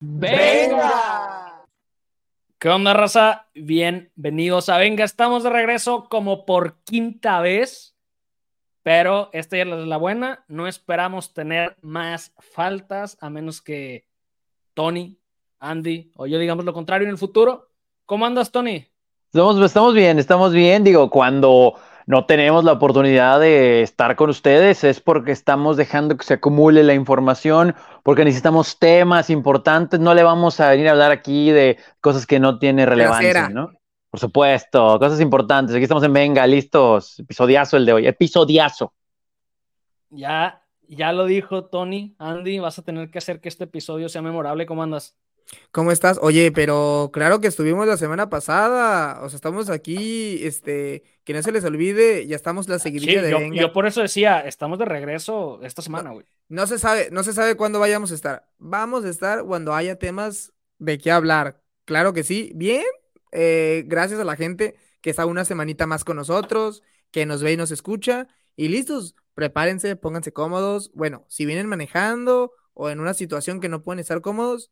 ¡Venga! ¿Qué onda, raza? Bienvenidos a Venga. Estamos de regreso como por quinta vez, pero esta ya es la buena. No esperamos tener más faltas, a menos que Tony, Andy o yo digamos lo contrario en el futuro. ¿Cómo andas, Tony? Estamos, estamos bien, estamos bien. Digo, cuando no tenemos la oportunidad de estar con ustedes es porque estamos dejando que se acumule la información, porque necesitamos temas importantes. No le vamos a venir a hablar aquí de cosas que no tienen relevancia, ¿no? Por supuesto, cosas importantes. Aquí estamos en Venga, listos. Episodiazo el de hoy. Episodiazo. Ya, ya lo dijo Tony, Andy, vas a tener que hacer que este episodio sea memorable. ¿Cómo andas? ¿Cómo estás? Oye, pero claro que estuvimos la semana pasada, o sea, estamos aquí, este, que no se les olvide, ya estamos la seguidilla de yo, Venga. yo por eso decía, estamos de regreso esta semana, güey. No, se sabe, no se sabe cuándo vayamos a estar. Vamos a estar cuando haya temas de qué hablar. Claro que sí. Bien, eh, gracias a la gente que está una semanita más con nosotros, que nos ve y nos escucha. Y listos, prepárense, pónganse cómodos. Bueno, si vienen manejando o en una situación que no pueden estar cómodos,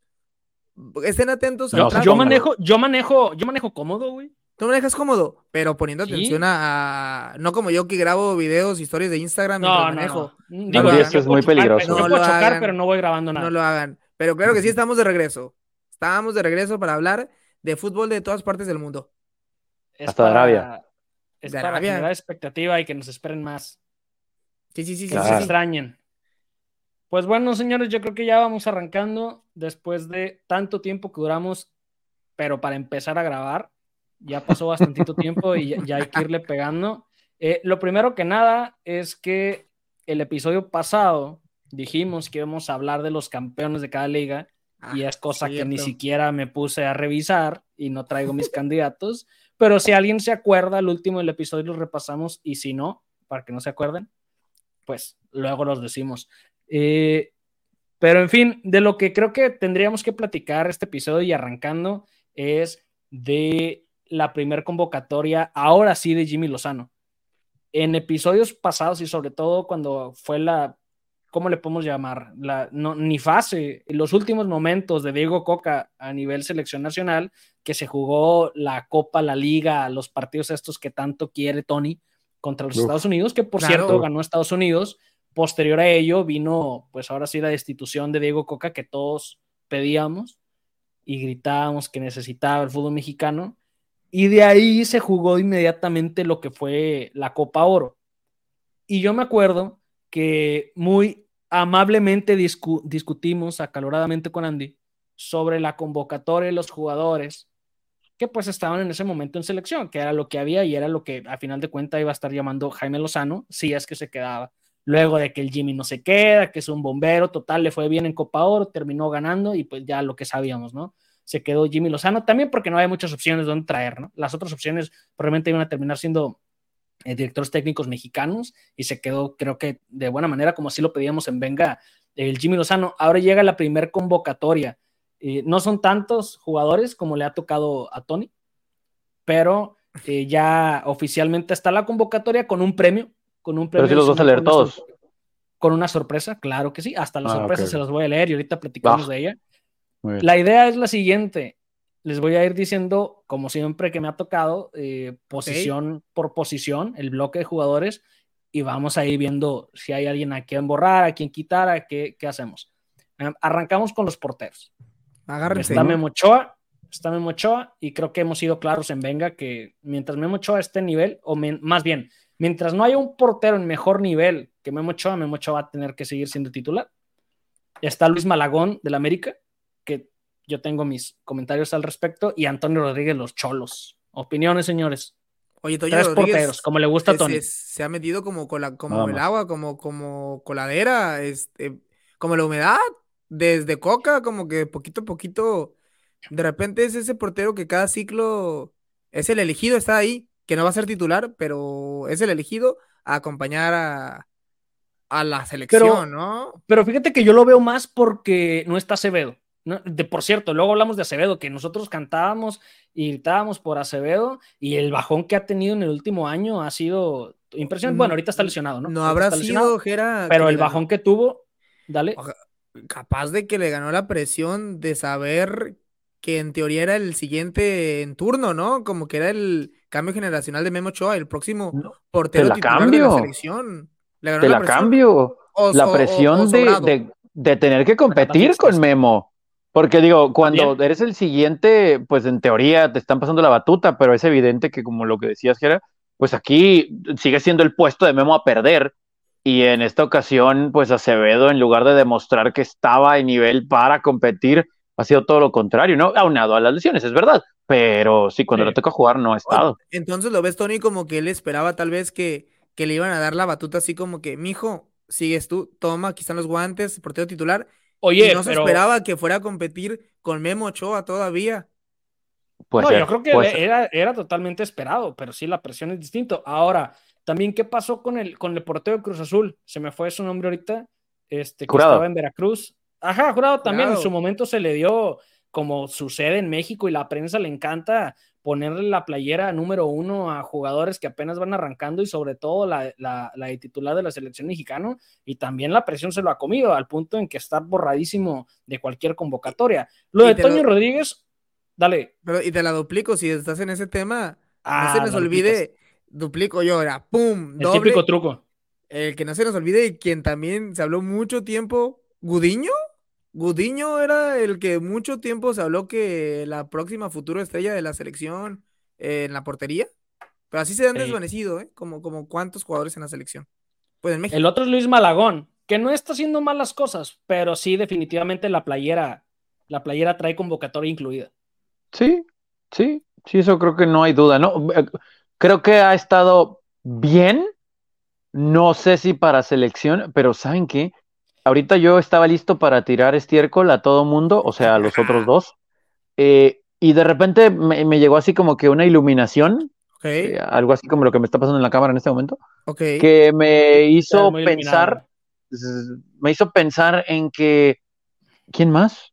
estén atentos. Yo, yo manejo, yo manejo, yo manejo cómodo, güey. Tú manejas cómodo, pero poniendo atención a, No como yo que grabo videos, historias de Instagram no, manejo. No, Digo, eso es muy peligroso. No, puedo chocar, pero no voy grabando nada. No lo hagan. Pero claro que sí estamos de regreso. Estamos de regreso para hablar de fútbol de todas partes del mundo. Es Hasta para, Arabia. Es para Arabia. generar expectativa y que nos esperen más. Sí, sí, sí. Que sí, se extrañen. Pues bueno, señores, yo creo que ya vamos arrancando después de tanto tiempo que duramos, pero para empezar a grabar, ya pasó bastantito tiempo y ya, hay que irle pegando. Eh, lo primero que nada es que el episodio pasado dijimos que íbamos a hablar de los campeones de cada liga y ah, es cosa que ni siquiera me puse a revisar y no traigo mis candidatos, pero si alguien se acuerda, el último del episodio lo repasamos y si no, para que no se acuerden, pues luego los decimos. Eh, pero en fin, de lo que creo que tendríamos que platicar este episodio y arrancando es de la primer convocatoria, ahora sí, de Jimmy Lozano. En episodios pasados y sobre todo cuando fue la, ¿cómo le podemos llamar? La, no, ni fase, los últimos momentos de Diego Coca a nivel selección nacional, que se jugó la Copa, la Liga, los partidos estos que tanto quiere Tony contra los Estados Unidos, que por cierto ganó Estados Unidos, Posterior a ello vino, pues ahora sí, la destitución de Diego Coca que todos pedíamos y gritábamos que necesitaba el fútbol mexicano. Y de ahí se jugó inmediatamente lo que fue la Copa Oro. Y yo me acuerdo que muy amablemente discutimos acaloradamente con Andy sobre la convocatoria de los jugadores que pues estaban en ese momento en selección, que era lo que había y era lo que a final de cuentas iba a estar llamando Jaime Lozano, si es que se quedaba luego de que el Jimmy no se queda, que es un bombero, total, le fue bien en Copa Oro, terminó ganando y pues ya lo que sabíamos, ¿no? Se quedó Jimmy Lozano también porque no había muchas opciones donde traer, ¿no? Las otras opciones probablemente iban a terminar siendo eh, directores técnicos mexicanos y se quedó, creo que de buena manera, como así lo pedíamos en Venga, el Jimmy Lozano. Ahora llega la primer convocatoria. Eh, no son tantos jugadores como le ha tocado a Tony, pero eh, ya oficialmente está la convocatoria con un premio con un premio. Pero si los vas a leer todos. Con una sorpresa, claro que sí. Hasta la ah, sorpresa se los voy a leer y ahorita platicamos de ella. La idea es la siguiente. Les voy a ir diciendo, como siempre que me ha tocado, eh, posición por posición, el bloque de jugadores, y vamos a ir viendo si hay alguien a quien borrar, a quien quitar, a qué, qué hacemos. Em, arrancamos con los porteros. Agárrense. Está Memo Ochoa, está Memo Ochoa, y creo que hemos sido claros en Venga que mientras Memo Ochoa esté en nivel, o más bien, Mientras no haya un portero en mejor nivel que Memo Ochoa, Memo Ochoa va a tener que seguir siendo titular. Está Luis Malagón del América, que yo tengo mis comentarios al respecto, y Antonio Rodríguez, los cholos. Opiniones, señores. Oye, Tres porteros, como le gusta a Tony. Se, ha metido como, como el agua, como, como coladera, este, como la humedad, desde Coca, como que poquito a poquito, de repente es ese portero que cada ciclo es el elegido, está ahí que no va a ser titular, pero es el elegido a acompañar a, a la selección, ¿no? Pero fíjate que yo lo veo más porque no está Acevedo. De, por cierto, luego hablamos de Acevedo, que nosotros cantábamos y gritábamos por Acevedo y el bajón que ha tenido en el último año ha sido impresionante. Bueno, ahorita está lesionado, ¿no? No habrá sido, Jera, Pero el bajón que tuvo, dale. capaz de que le ganó la presión de saber que en teoría era el siguiente en turno, ¿no? Como que era el cambio generacional de Memo Ochoa, el próximo portero titular de la selección. ¿Le ganó te la, cambio. la presión de, de, tener que competir con Memo. Porque digo, cuando eres el siguiente, pues en teoría te están pasando la batuta, pero es evidente que como lo que decías, que era, pues aquí sigue siendo el puesto de Memo a perder. Y en esta ocasión, pues Acevedo, en lugar de demostrar que estaba en nivel para competir, ha sido todo lo contrario, ¿no? Aunado a las lesiones, es verdad. Pero sí, cuando le toca jugar no ha estado. Entonces lo ves, Tony, como que él esperaba tal vez que, que le iban a dar la batuta así como que, mijo, sigues tú, toma, aquí están los guantes, portero titular, Oye, no se esperaba que fuera a competir con Memo Ochoa todavía. Pues no, yo creo que era, era, totalmente esperado, pero sí la presión es distinto. Ahora, también, ¿qué pasó con el, con el portero de Cruz Azul? Se me fue su nombre ahorita, este, que estaba en Veracruz. Ajá, jurado también en su momento se le dio como sucede en México y la prensa le encanta ponerle la playera número uno a jugadores que apenas van arrancando y sobre todo la, la, de titular de la selección mexicana y también la presión se lo ha comido al punto en que está borradísimo de cualquier convocatoria. Lo de Toño Rodríguez, dale. Pero y te la duplico, si estás en ese tema, no se ah, nos olvide, duplico yo, era pum, El típico truco. El que no se nos olvide, quien también se habló mucho tiempo, Gudiño. Gudiño era el que mucho tiempo se habló que la próxima futura estrella de la selección eh, en la portería. Pero así se han desvanecido, ¿eh? Como, como cuántos jugadores en la selección. Pues en México. El otro es Luis Malagón, que no está haciendo malas cosas, pero sí, definitivamente la playera, la playera trae convocatoria incluida. Sí, sí, sí, eso creo que no hay duda, ¿no? Creo que ha estado bien. No sé si para selección, pero ¿saben qué? Ahorita yo estaba listo para tirar estiércol a todo mundo, o sea, a los otros dos. Eh, y de repente me, llegó así como que una iluminación, eh, algo así como lo que me está pasando en la cámara en este momento, que me hizo pensar, me hizo pensar en que, ¿quién más?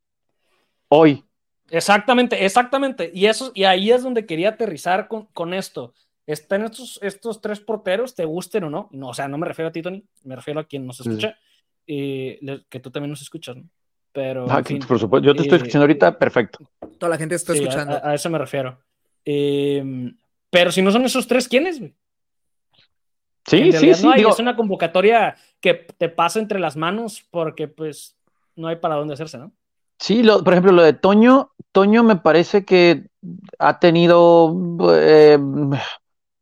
Hoy. Exactamente, exactamente. Y eso, y ahí es donde quería aterrizar con, esto. ¿Están estos, estos tres porteros, te gusten o no? No, o sea, no me refiero a ti, Tony, me refiero a quien nos escucha que tú también nos escuchas, ¿no? Pero. Ah, por supuesto, yo te estoy escuchando ahorita, perfecto. Toda la gente está escuchando. A, eso me refiero. Em, pero si no son esos tres, ¿quiénes, Sí, sí, sí. Es una convocatoria que te pasa entre las manos porque, pues, no hay para dónde hacerse, ¿no? Sí, lo, por ejemplo, lo de Toño, Toño me parece que ha tenido eh,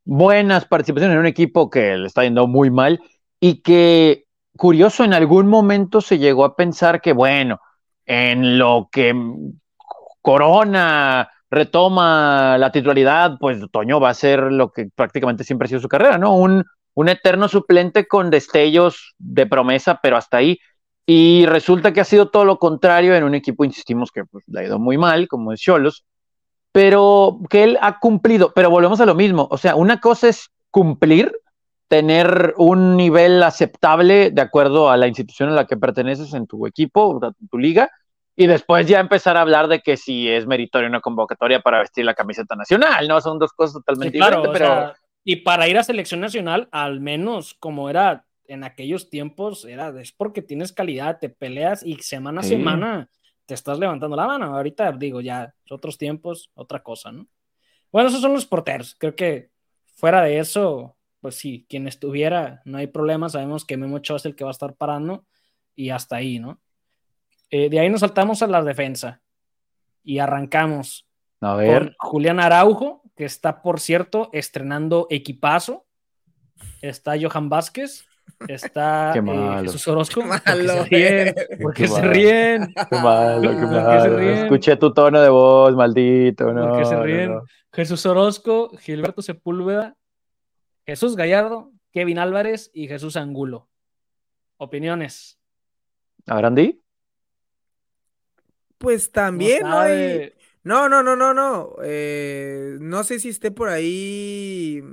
buenas participaciones en un equipo que le está yendo muy mal y que curioso, en algún momento se llegó a pensar que, bueno, en lo que Corona retoma la titularidad, pues Toño va a ser lo que prácticamente siempre ha sido su carrera, ¿no? Un, un eterno suplente con destellos de promesa, pero hasta ahí. Y resulta que ha sido todo lo contrario en un equipo, insistimos, que pues, le ha ido muy mal, como es Cholos, pero que él ha cumplido. Pero volvemos a lo mismo, o sea, una cosa es cumplir tener un nivel aceptable de acuerdo a la institución a la que perteneces en tu equipo, en tu liga, y después ya empezar a hablar de que si es meritorio una convocatoria para vestir la camiseta nacional, ¿no? Son dos cosas totalmente diferentes, pero... y para ir a selección nacional, al menos como era en aquellos tiempos, era es porque tienes calidad, te peleas y semana a semana te estás levantando la mano. Ahorita digo, ya, otros tiempos, otra cosa, ¿no? Bueno, esos son los porteros. Creo que fuera de eso, pues sí, quien estuviera, no hay problema, sabemos que Memo Ochoa es el que va a estar parando y hasta ahí, ¿no? Eh, de ahí nos saltamos a la defensa y arrancamos a ver. con Julián Araujo, que está, por cierto, estrenando equipazo. Está Johan Vázquez, está eh, Jesús Orozco. ¿Por qué se ríen? Qué malo, qué malo. Escuché tu tono de voz, maldito. No, ¿Por qué se ríen? Jesús Orozco, Gilberto Sepúlveda, Jesús Gallardo, Kevin Álvarez y Jesús Angulo. Opiniones. ¿Abrandi? Pues también no hay... No, no, no, no, no. Eh, no sé si esté por ahí.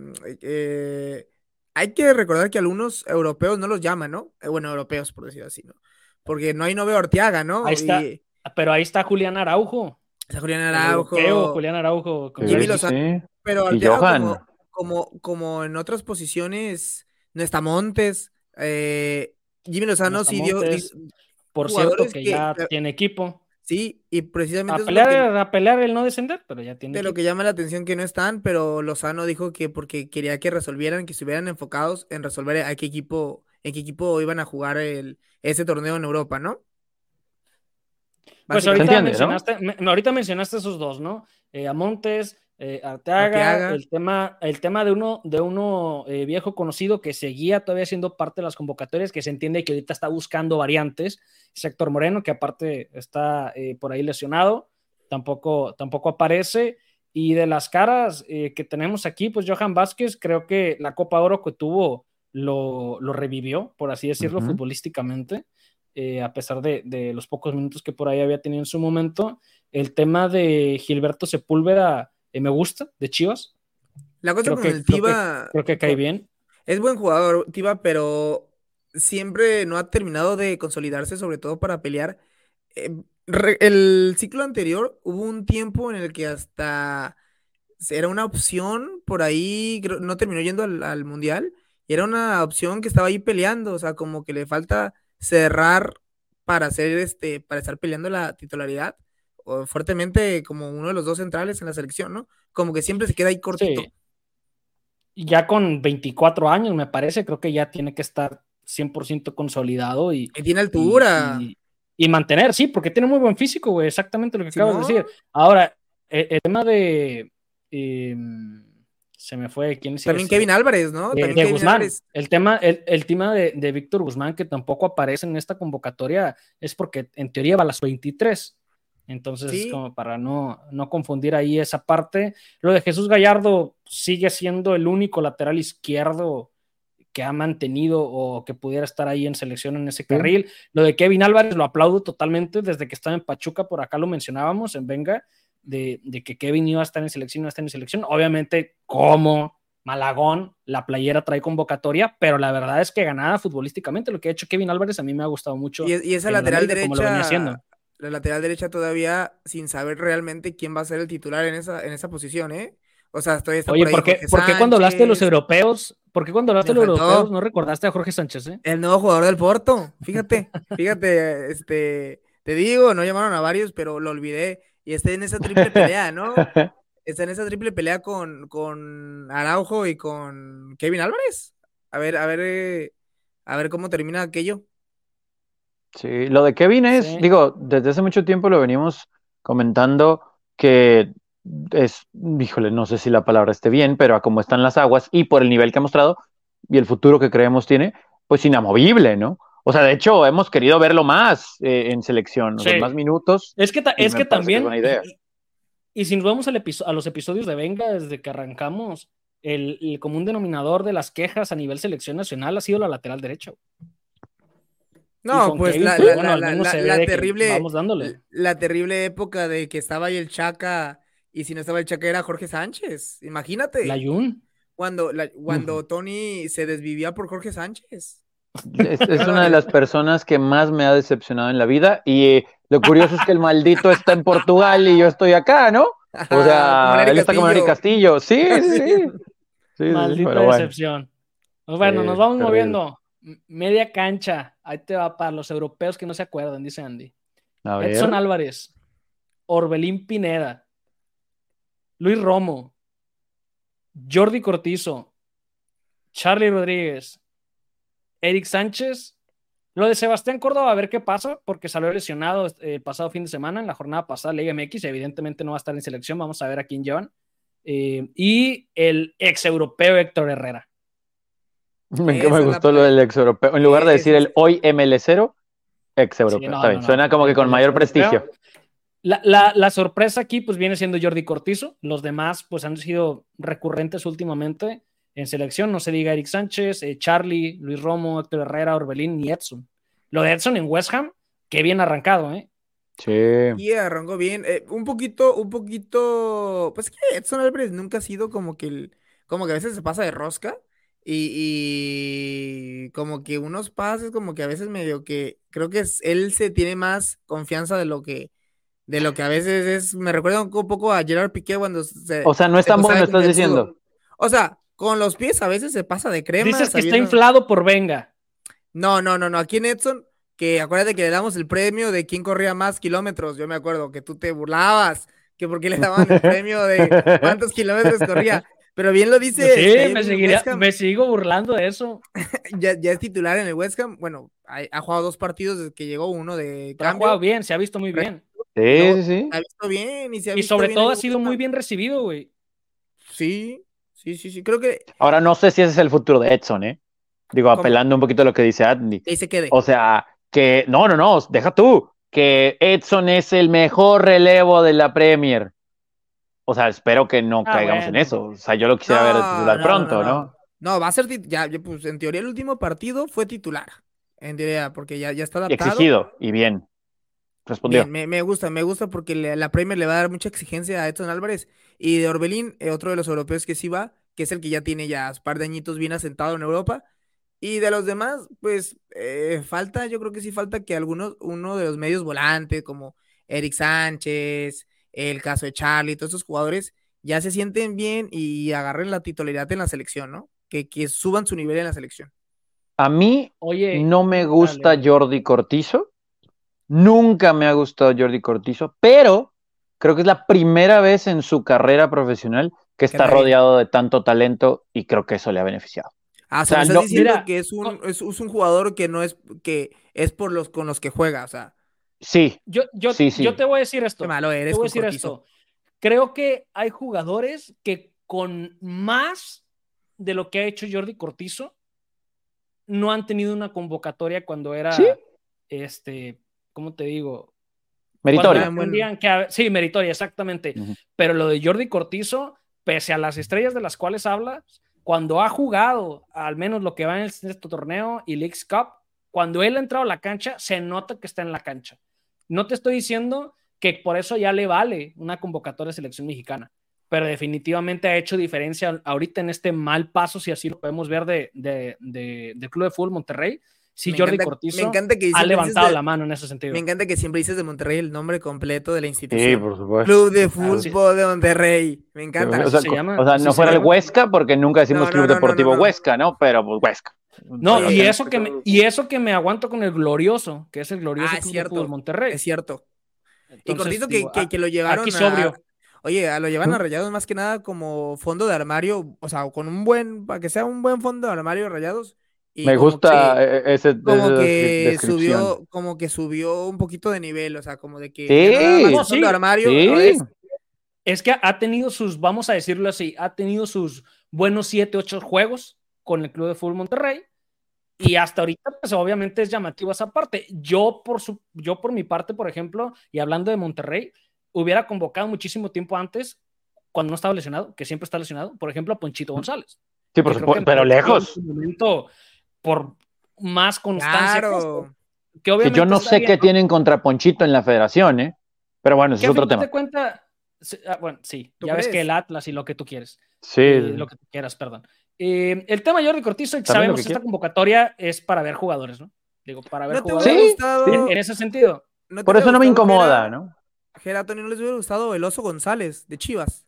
Eh, hay que recordar que algunos europeos no los llaman, ¿no? Eh, bueno, europeos, por decirlo así, ¿no? Porque no hay no veo Arteaga, ¿no? Ahí está. Pero ahí está Julián Araujo. Está Julián Araujo. Julián Araujo. Pero y Johan como, como en otras posiciones, no está Montes, eh, Jimmy Lozano sí dio, por cierto, que, ya tiene equipo. Sí, y precisamente... A pelear, a pelear el no descender, pero ya tiene... De lo que llama la atención que no están, pero Lozano dijo que porque quería que resolvieran, que estuvieran enfocados en resolver a qué equipo, en qué equipo iban a jugar el, ese torneo en Europa, ¿no? Pues ahorita, mencionaste, ahorita mencionaste esos dos, ¿no? Eh, a Montes, eh, Arteaga, el tema, el tema de uno, de uno eh, viejo conocido que seguía todavía siendo parte de las convocatorias, que se entiende que ahorita está buscando variantes, Sector Moreno, que aparte está por ahí lesionado, tampoco, tampoco aparece. Y de las caras que tenemos aquí, pues Johan Vázquez, creo que la Copa Oro que tuvo lo, lo revivió, por así decirlo, futbolísticamente. Eh, a pesar de, los pocos minutos que por ahí había tenido en su momento. El tema de Gilberto Sepúlveda eh, me gusta, de Chivas. La cosa con el Tiva. Creo que, cae bien. Es buen jugador, Tiva, pero siempre no ha terminado de consolidarse, sobre todo para pelear. Eh, el ciclo anterior hubo un tiempo en el que hasta era una opción por ahí, no terminó yendo al, al mundial, y era una opción que estaba ahí peleando, o sea, como que le falta cerrar para hacer este, para estar peleando la titularidad fuertemente como uno de los dos centrales en la selección, ¿no? Como que siempre se queda ahí cortito. Ya con 24 años, me parece, creo que ya tiene que estar 100% consolidado y... tiene altura. Y, mantener, sí, porque tiene muy buen físico, güey, exactamente lo que acabo de decir. Ahora, e, el, tema de... Em, se me fue. ¿Quién También Kevin Álvarez, ¿no? De Guzmán. El tema, el, tema de, Víctor Guzmán, que tampoco aparece en esta convocatoria, es porque en teoría va a las 23. Entonces, como para no, no confundir ahí esa parte. Lo de Jesús Gallardo sigue siendo el único lateral izquierdo que ha mantenido o que pudiera estar ahí en selección en ese carril. Lo de Kevin Álvarez lo aplaudo totalmente desde que estaba en Pachuca, por acá lo mencionábamos en Venga de, que Kevin iba a estar en selección, iba a estar en selección. Obviamente, como Malagón, la playera trae convocatoria, pero la verdad es que ganada futbolísticamente. Lo que ha hecho Kevin Álvarez a mí me ha gustado mucho. Y, esa lateral derecha, la lateral derecha todavía sin saber realmente quién va a ser el titular en esa, en esa posición, ¿eh? O sea, estoy Oye, ¿por, qué, cuando hablaste de los europeos, por qué cuando hablaste de los europeos no recordaste a Jorge Sánchez, eh? El nuevo jugador del Porto, fíjate, fíjate, este, te digo, no llamaron a varios, pero lo olvidé y está en esa triple pelea, ¿no? Está en esa triple pelea con, con Araujo y con Kevin Álvarez. A ver, a ver, eh, a ver cómo termina aquello. Sí, lo de Kevin es, digo, desde hace mucho tiempo lo venimos comentando que es, híjole, no sé si la palabra esté bien, pero a cómo están las aguas y por el nivel que ha mostrado y el futuro que creemos tiene, pues inamovible, ¿no? O sea, de hecho, hemos querido verlo más eh, en selección, más minutos. Es que, es que también, y, si nos vamos a los episodios de Venga, desde que arrancamos, el, común denominador de las quejas a nivel selección nacional ha sido la lateral derecho. No, pues la, terrible, la terrible época de que estaba ahí el Chaca y si no estaba el Chaca era Jorge Sánchez. Imagínate. La Jun. Cuando, cuando Tony se desvivía por Jorge Sánchez. Es, una de las personas que más me ha decepcionado en la vida y eh, lo curioso es que el maldito está en Portugal y yo estoy acá, ¿no? O sea, él está como Eric Castillo, sí, sí. sí Maldita decepción. Pues bueno, nos vamos moviendo. Media cancha, ahí te va para los europeos que no se acuerdan, dice Andy. Edson Álvarez, Orbelín Pineda, Luis Romo, Jordi Cortizo, Charlie Rodríguez, Eric Sánchez. Lo de Sebastián Córdoba, a ver qué pasa, porque salió lesionado eh, el pasado fin de semana, en la jornada pasada, Liga MX, evidentemente no va a estar en selección, vamos a ver a quién llevan. Eh, y el ex europeo Héctor Herrera. Me, gustó lo del ex europeo. En lugar de decir el hoy ML0, ex europeo. Suena como que con mayor prestigio. La, la, la, sorpresa aquí, pues viene siendo Jordi Cortizo. Los demás, pues han sido recurrentes últimamente en selección, no se diga Eric Sánchez, eh, Charlie, Luis Romo, Héctor Herrera, Orbelín y Edson. Lo de Edson en West Ham, qué bien arrancado, ¿eh? Sí. Y arrancó bien. Eh, un poquito, un poquito. Pues que Edson Álvarez nunca ha sido como que el. Como que a veces se pasa de rosca. Y, como que unos pases, como que a veces medio que. Creo que él se tiene más confianza de lo que. De lo que a veces es. Me recuerda un poco a Gerard Piqué cuando se. O sea, no es tan bueno, estás diciendo. O sea, con los pies a veces se pasa de crema. Dices que está inflado por venga. No, no, no, no. Aquí en Edson, que acuérdate que le damos el premio de quién corría más kilómetros. Yo me acuerdo que tú te burlabas, que porque le daban el premio de cuántos kilómetros corría. Pero bien lo dice. Sí, me, seguiría, me, sigo burlando de eso. ya, ya, es titular en el West Ham. Bueno, ha, ha, jugado dos partidos desde que llegó uno de cambio. Ha jugado bien, se ha visto muy bien. Sí, sí, sí. Se ha visto bien y se ha Y visto sobre bien todo ha sido muy bien recibido, güey. Sí, sí, sí, sí. Creo que. Ahora no sé si ese es el futuro de Edson, ¿eh? Digo, ¿Cómo? apelando un poquito a lo que dice Andy. Que se quede. O sea, que no, no, no, deja tú, que Edson es el mejor relevo de la Premier. O sea, espero que no Ah, caigamos bueno. en eso. O sea, yo lo quisiera ver No, titular no, pronto, no, ¿no? no. No, va a ser ya, pues en teoría el último partido fue titular. En teoría, porque ya, ya está adaptado. exigido, y bien. Respondió. Bien, me, me gusta, me gusta porque le- la Premier le va a dar mucha exigencia a Edson Álvarez. Y de Orbelín, eh, otro de los europeos que sí va, que es el que ya tiene ya un par de añitos bien asentado en Europa. Y de los demás, pues eh, falta, yo creo que sí falta que algunos, uno de los medios volantes, como Eric Sánchez, el caso de Charlie, todos esos jugadores, ya se sienten bien y agarren la titularidad en la selección, ¿no? Que, que suban su nivel en la selección. A mí Oye, no me gusta dale. Jordi Cortizo. Nunca me ha gustado Jordi Cortizo, pero creo que es la primera vez en su carrera profesional que está rodeado de tanto talento y creo que eso le ha beneficiado. Ah, o sea, sea, me estás no- diciendo mira, que es un, es un jugador que no es, que es por los con los que juega, o sea, Sí, yo, yo, Sí, sí. yo te voy a decir esto. qué malo Te eres voy a decir Cortizo. esto. Creo que hay jugadores que con más de lo que ha hecho Jordi Cortizo no han tenido una convocatoria cuando era, Sí. este, ¿cómo te digo? Bueno. tendrían que sí, meritoria, exactamente. Pero lo de Jordi Cortizo, pese a las estrellas de las cuales hablas, cuando ha jugado, al menos lo que va en este torneo y Leagues Cup, cuando él ha entrado a la cancha, se nota que está en la cancha. No te estoy diciendo que por eso ya le vale una convocatoria de selección mexicana, pero definitivamente ha hecho diferencia ahorita en este mal paso, si así lo podemos ver, de, de, de- del Club de Fútbol Monterrey. Sí, Me Jordi encanta- Cortizo me encanta que ha levantado de- la mano en ese sentido. Me encanta que siempre dices de Monterrey el nombre completo de la Sí, institución. por supuesto. Club de sí. Fútbol de Monterrey. Me encanta. O sea, se llama, o sea, así no se fuera el llama. Huesca porque nunca decimos No, Club no, no, Deportivo no, no. Huesca, ¿no? Pero pues Huesca. No, y eso, que me, y eso que me aguanto con el glorioso, que es el glorioso Ah, es Club de cierto. Fútbol Monterrey. Es cierto. Y Cortizo que, ah, que lo llevaron aquí a-. Oye, a- lo llevan a Rayados más que nada como fondo de armario, o sea, con un buen, para que sea un buen fondo de armario de Rayados. Y Me como gusta que- eh, ese, como esa que subió, como que subió un poquito de nivel, o sea, como de que Sí, no sí, de armario, Sí. es- Es que ha tenido sus, vamos a decirlo así, ha tenido sus buenos 7, 8 juegos con el Club de Fútbol Monterrey. Y hasta ahorita, pues obviamente es llamativo esa parte. Yo por, su, yo por mi parte, por ejemplo, y hablando de Monterrey, hubiera convocado muchísimo tiempo antes, cuando no estaba lesionado, que siempre está lesionado, por ejemplo, a Ponchito González. Sí, por supuesto, pero en lejos. momento, por más constancia. Claro. que Que obviamente yo no sé qué ¿no? tienen contra Ponchito en la federación, ¿eh? Pero bueno, ese es otro tema. de cuenta, sí, ah, bueno, sí, ¿Tú ya ves que el Atlas y lo que tú quieres. Sí. eh, lo que tú quieras, perdón. Eh, el tema Jordi Cortizo, También lo sabemos que esta convocatoria es para ver jugadores, ¿no? Digo, para ver ¿No te jugadores. Sí. En, en ese sentido. ¿no te Por eso no me incomoda, Gera- ¿no? Gera, Tony, ¿no les hubiera gustado el Oso González de Chivas?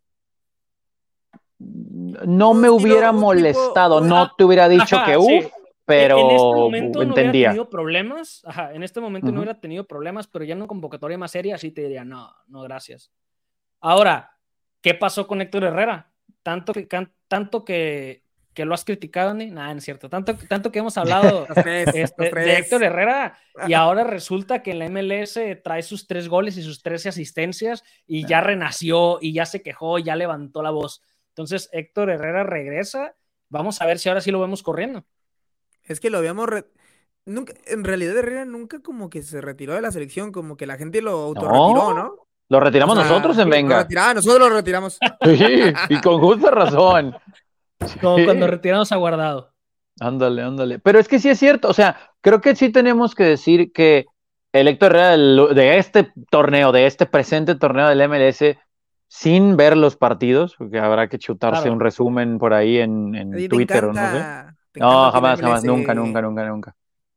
No me hubiera tipo- molestado, no te hubiera dicho Ajá, que sí. uff, pero en este momento no hubiera entendía. tenido problemas. Ajá, en este momento no hubiera tenido problemas, pero ya en una convocatoria más seria sí te diría, no, no, gracias. Ahora, ¿qué pasó con Héctor Herrera? Tanto que, can- tanto que, que lo has criticado, ni nada, no es cierto. Tanto, tanto que hemos hablado tres, este, de Héctor Herrera y ahora resulta que en la MLS trae sus tres goles y sus 13 asistencias y ya renació y ya se quejó, ya levantó la voz. Entonces Héctor Herrera regresa. Vamos a ver si ahora sí lo vemos corriendo. Es que lo habíamos... re- Nunca, en realidad Herrera nunca como que se retiró de la selección, como que la gente lo autorretiró, ¿no? Lo retiramos O sea, nosotros en lo Venga. retiraba, nosotros lo retiramos. Sí, y con justa razón. Como Sí. cuando retiramos a Guardado. Ándale, ándale. Pero es que sí es cierto, o sea, creo que sí tenemos que decir que el Héctor Herrera de este torneo, de este presente torneo del MLS, sin ver los partidos, porque habrá que chutarse Claro. un resumen por ahí en, en Twitter o no sé. No, jamás, jamás, nunca, nunca, nunca, nunca.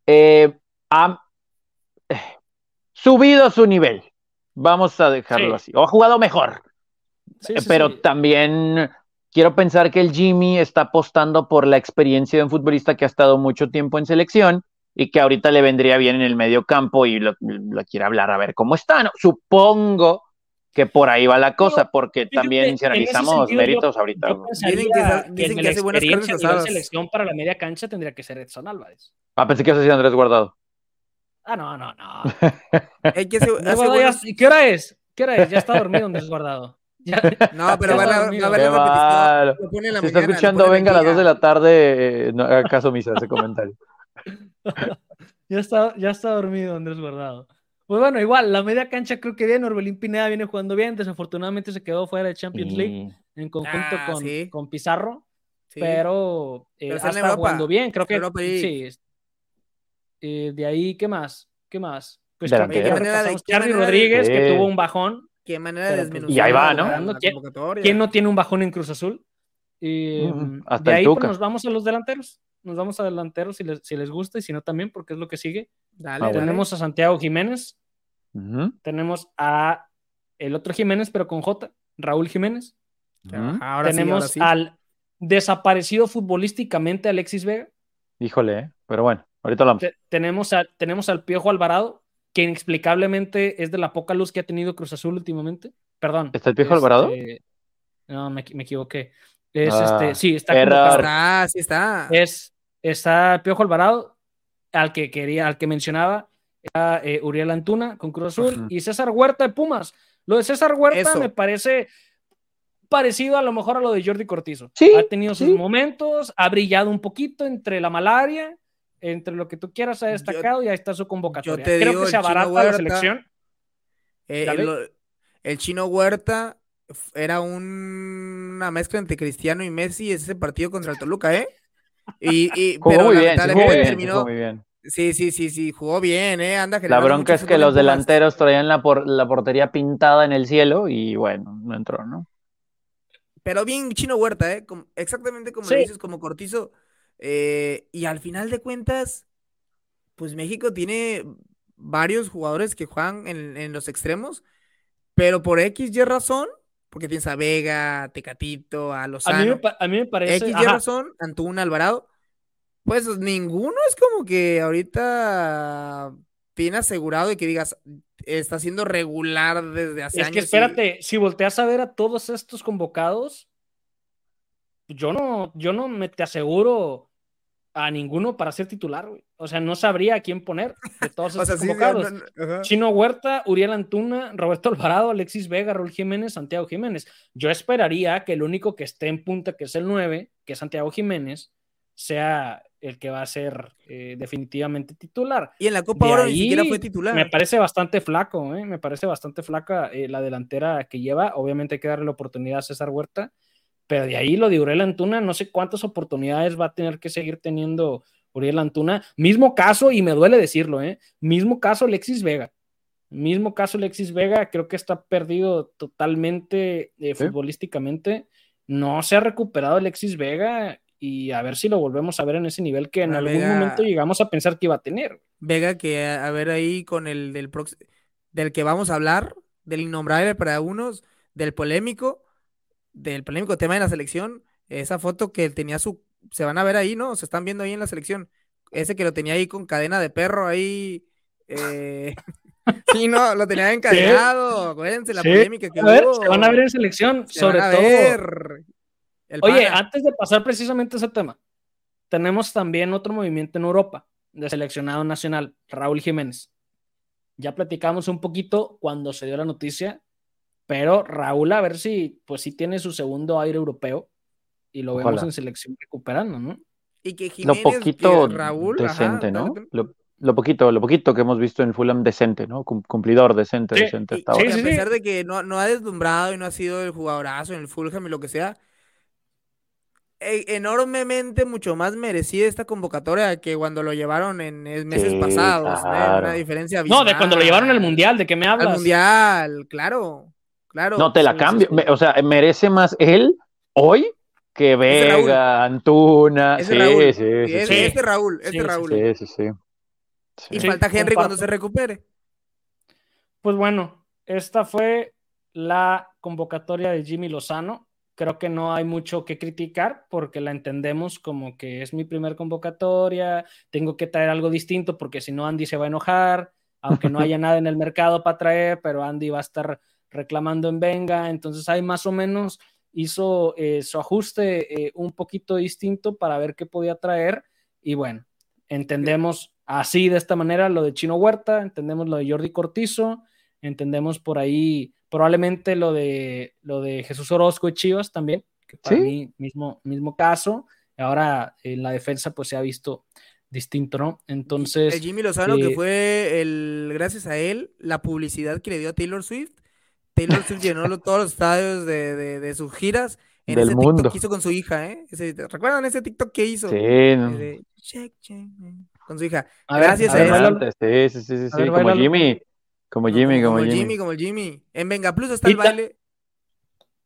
Eh, ha eh, subido su nivel, vamos a dejarlo Sí. así, o ha jugado mejor, Sí, eh, sí, pero sí. también quiero pensar que el Jimmy está apostando por la experiencia de un futbolista que ha estado mucho tiempo en selección y que ahorita le vendría bien en el medio campo y lo, lo quiere hablar a ver cómo está, ¿no? Supongo que por ahí va la cosa, porque también si analizamos méritos ahorita. dicen que, dicen que, hace buenas carnes selección para la media cancha tendría que ser Edson Álvarez. Ah, pensé que eso hacía Andrés Guardado. Ah, no, no, no. ¿Y qué hora es? ¿Qué hora es? Ya está dormido Andrés Guardado. No, pero va, a, ver la repetición. Si está escuchando, venga a las 2 de la tarde, no haga caso misa ese comentario. ya, está, ya está dormido Andrés Guardado. Pues bueno, igual, la media cancha creo que bien, Orbelín Pineda viene jugando bien, desafortunadamente se quedó fuera de Champions League en conjunto ah, con, con, Pizarro, pero, eh, está jugando bien, creo que sí. Eh, de ahí, ¿qué más? ¿Qué más? Pues Charlie Rodríguez, que tuvo un bajón. Qué manera de desmenuzar. Y ahí va, ¿no? ¿Quién, no tiene un bajón en Cruz Azul? Y, mm, de ahí pues, nos vamos a los delanteros. Nos vamos a delanteros si les, si les gusta y si no también, porque es lo que sigue. Dale, Tenemos a Santiago Jiménez. Tenemos a el otro Jiménez, pero con J, Raúl Jiménez. Tenemos al desaparecido futbolísticamente Alexis Vega. Híjole, pero bueno, ahorita hablamos. tenemos, a, tenemos al Piojo Alvarado, que inexplicablemente es de la poca luz que ha tenido Cruz Azul últimamente. Perdón. ¿Está el Piojo Alvarado? Este, no, me, equivoqué. Es ah, este, sí, está. Era... sí está. Es, está Piojo Alvarado, al que quería, al que mencionaba, era eh, Uriel Antuna con Cruz Azul y César Huerta de Pumas. Lo de César Huerta me parece parecido a lo mejor a lo de Jordi Cortizo. ha tenido sus momentos, ha brillado un poquito entre la malaria, entre lo que tú quieras ha destacado y ahí está su convocatoria. Creo que se abarata la selección. Eh, el, chino Huerta era una mezcla entre Cristiano y Messi ese partido contra el Toluca, ¿eh? Y, pero muy bien, terminó, muy bien. Sí, sí, sí, sí, jugó bien, ¿eh? Anda La bronca es que los delanteros traían la, por, la portería pintada en el cielo y bueno, no entró, ¿no? Pero bien Chino Huerta, ¿eh? exactamente como dices, como Cortizo. Eh, y al final de cuentas, pues México tiene varios jugadores que juegan en, los extremos, pero por X y razón, porque tienes a Vega, a Tecatito, a Lozano. A mí me, a mí me parece. X y razón, Antuna Alvarado pues ninguno es como que ahorita tiene asegurado y que digas, está siendo regular desde hace años. Es que espérate, si volteas a ver a todos estos convocados, yo no, yo no me te aseguro a ninguno para ser titular, güey. O sea, no sabría a quién poner de todos estos convocados. Chino Huerta, Uriel Antuna, Roberto Alvarado, Alexis Vega, Raúl Jiménez, Santiago Jiménez. Yo esperaría que el único que esté en punta, que es el 9, que es Santiago Jiménez, sea el que va a ser eh, definitivamente titular. Y en la Copa ahora ni siquiera fue titular. Me parece bastante flaco, ¿eh? me parece bastante flaca eh, la delantera que lleva. Obviamente hay que darle la oportunidad a César Huerta, pero de ahí lo de Uriel Antuna, no sé cuántas oportunidades va a tener que seguir teniendo Uriel Antuna. Mismo caso, y me duele decirlo, ¿eh? mismo caso Alexis Vega. Mismo caso Alexis Vega, creo que está perdido totalmente futbolísticamente. No se ha recuperado Alexis Vega y a ver si lo volvemos a ver en ese nivel que en algún momento llegamos a pensar que iba a tener. Vega, que a, ver ahí con el del, del que vamos a hablar, del innombrable para unos, del polémico, del polémico tema de la selección, esa foto que tenía su, se van a ver ahí, ¿no? Se están viendo ahí en la selección, ese que lo tenía ahí con cadena de perro ahí. Eh... Sí, no, lo tenía encadenado. Acuérdense la polémica que Se van a ver en selección, sobre todo. Oye, antes de pasar precisamente a ese tema, tenemos también otro movimiento en Europa de seleccionado nacional, Raúl Jiménez. Ya platicamos un poquito cuando se dio la noticia, pero Raúl a ver si pues sí tiene su segundo aire europeo y lo vemos en selección recuperando, ¿no? Y que Jiménez, lo poquito Raúl, decente, ¿no? Lo, poquito, lo poquito que hemos visto en el Fulham decente, ¿no? Cumplidor decente, decente. Hasta a pesar de que no, no ha deslumbrado y no ha sido el jugadorazo en el Fulham y lo que sea, e, enormemente mucho más merecida esta convocatoria que cuando lo llevaron en meses pasados, una diferencia No, de cuando lo llevaron al Mundial, ¿de qué me hablas? Al Mundial, claro, claro. No, te la cambio, o sea, merece más él hoy que Vega, Antuna, sí, sí, sí, Este Raúl, este Raúl. Sí, sí, sí. Y falta Henry cuando se recupere. Pues bueno, esta fue la convocatoria de Jimmy Lozano creo que no hay mucho que criticar porque la entendemos como que es mi primer convocatoria, tengo que traer algo distinto porque si no Andy se va a enojar, aunque no haya nada en el mercado para traer, pero Andy va a estar reclamando en venga, entonces hay más o menos hizo eh, su ajuste eh, un poquito distinto para ver qué podía traer y bueno, entendemos así de esta manera lo de Chino Huerta, entendemos lo de Jordi Cortizo, entendemos por ahí probablemente lo de lo de Jesús Orozco y Chivas también, que para mí mismo, mismo caso. Ahora en la defensa pues se ha visto distinto, ¿no? Entonces. El Jimmy Lozano, que eh, fue el, gracias a él, la publicidad que le dio a Taylor Swift. Taylor Swift llenó todos los estadios de, de, sus giras en Del ese mundo. TikTok que hizo con su hija, ¿eh? ¿Recuerdan ese TikTok que hizo? Sí. con su hija. Gracias a, él. Sí, sí, sí, sí, como Jimmy. Como Jimmy, como, como Jimmy. Jimmy. Como Jimmy. En Venga Plus está el baile.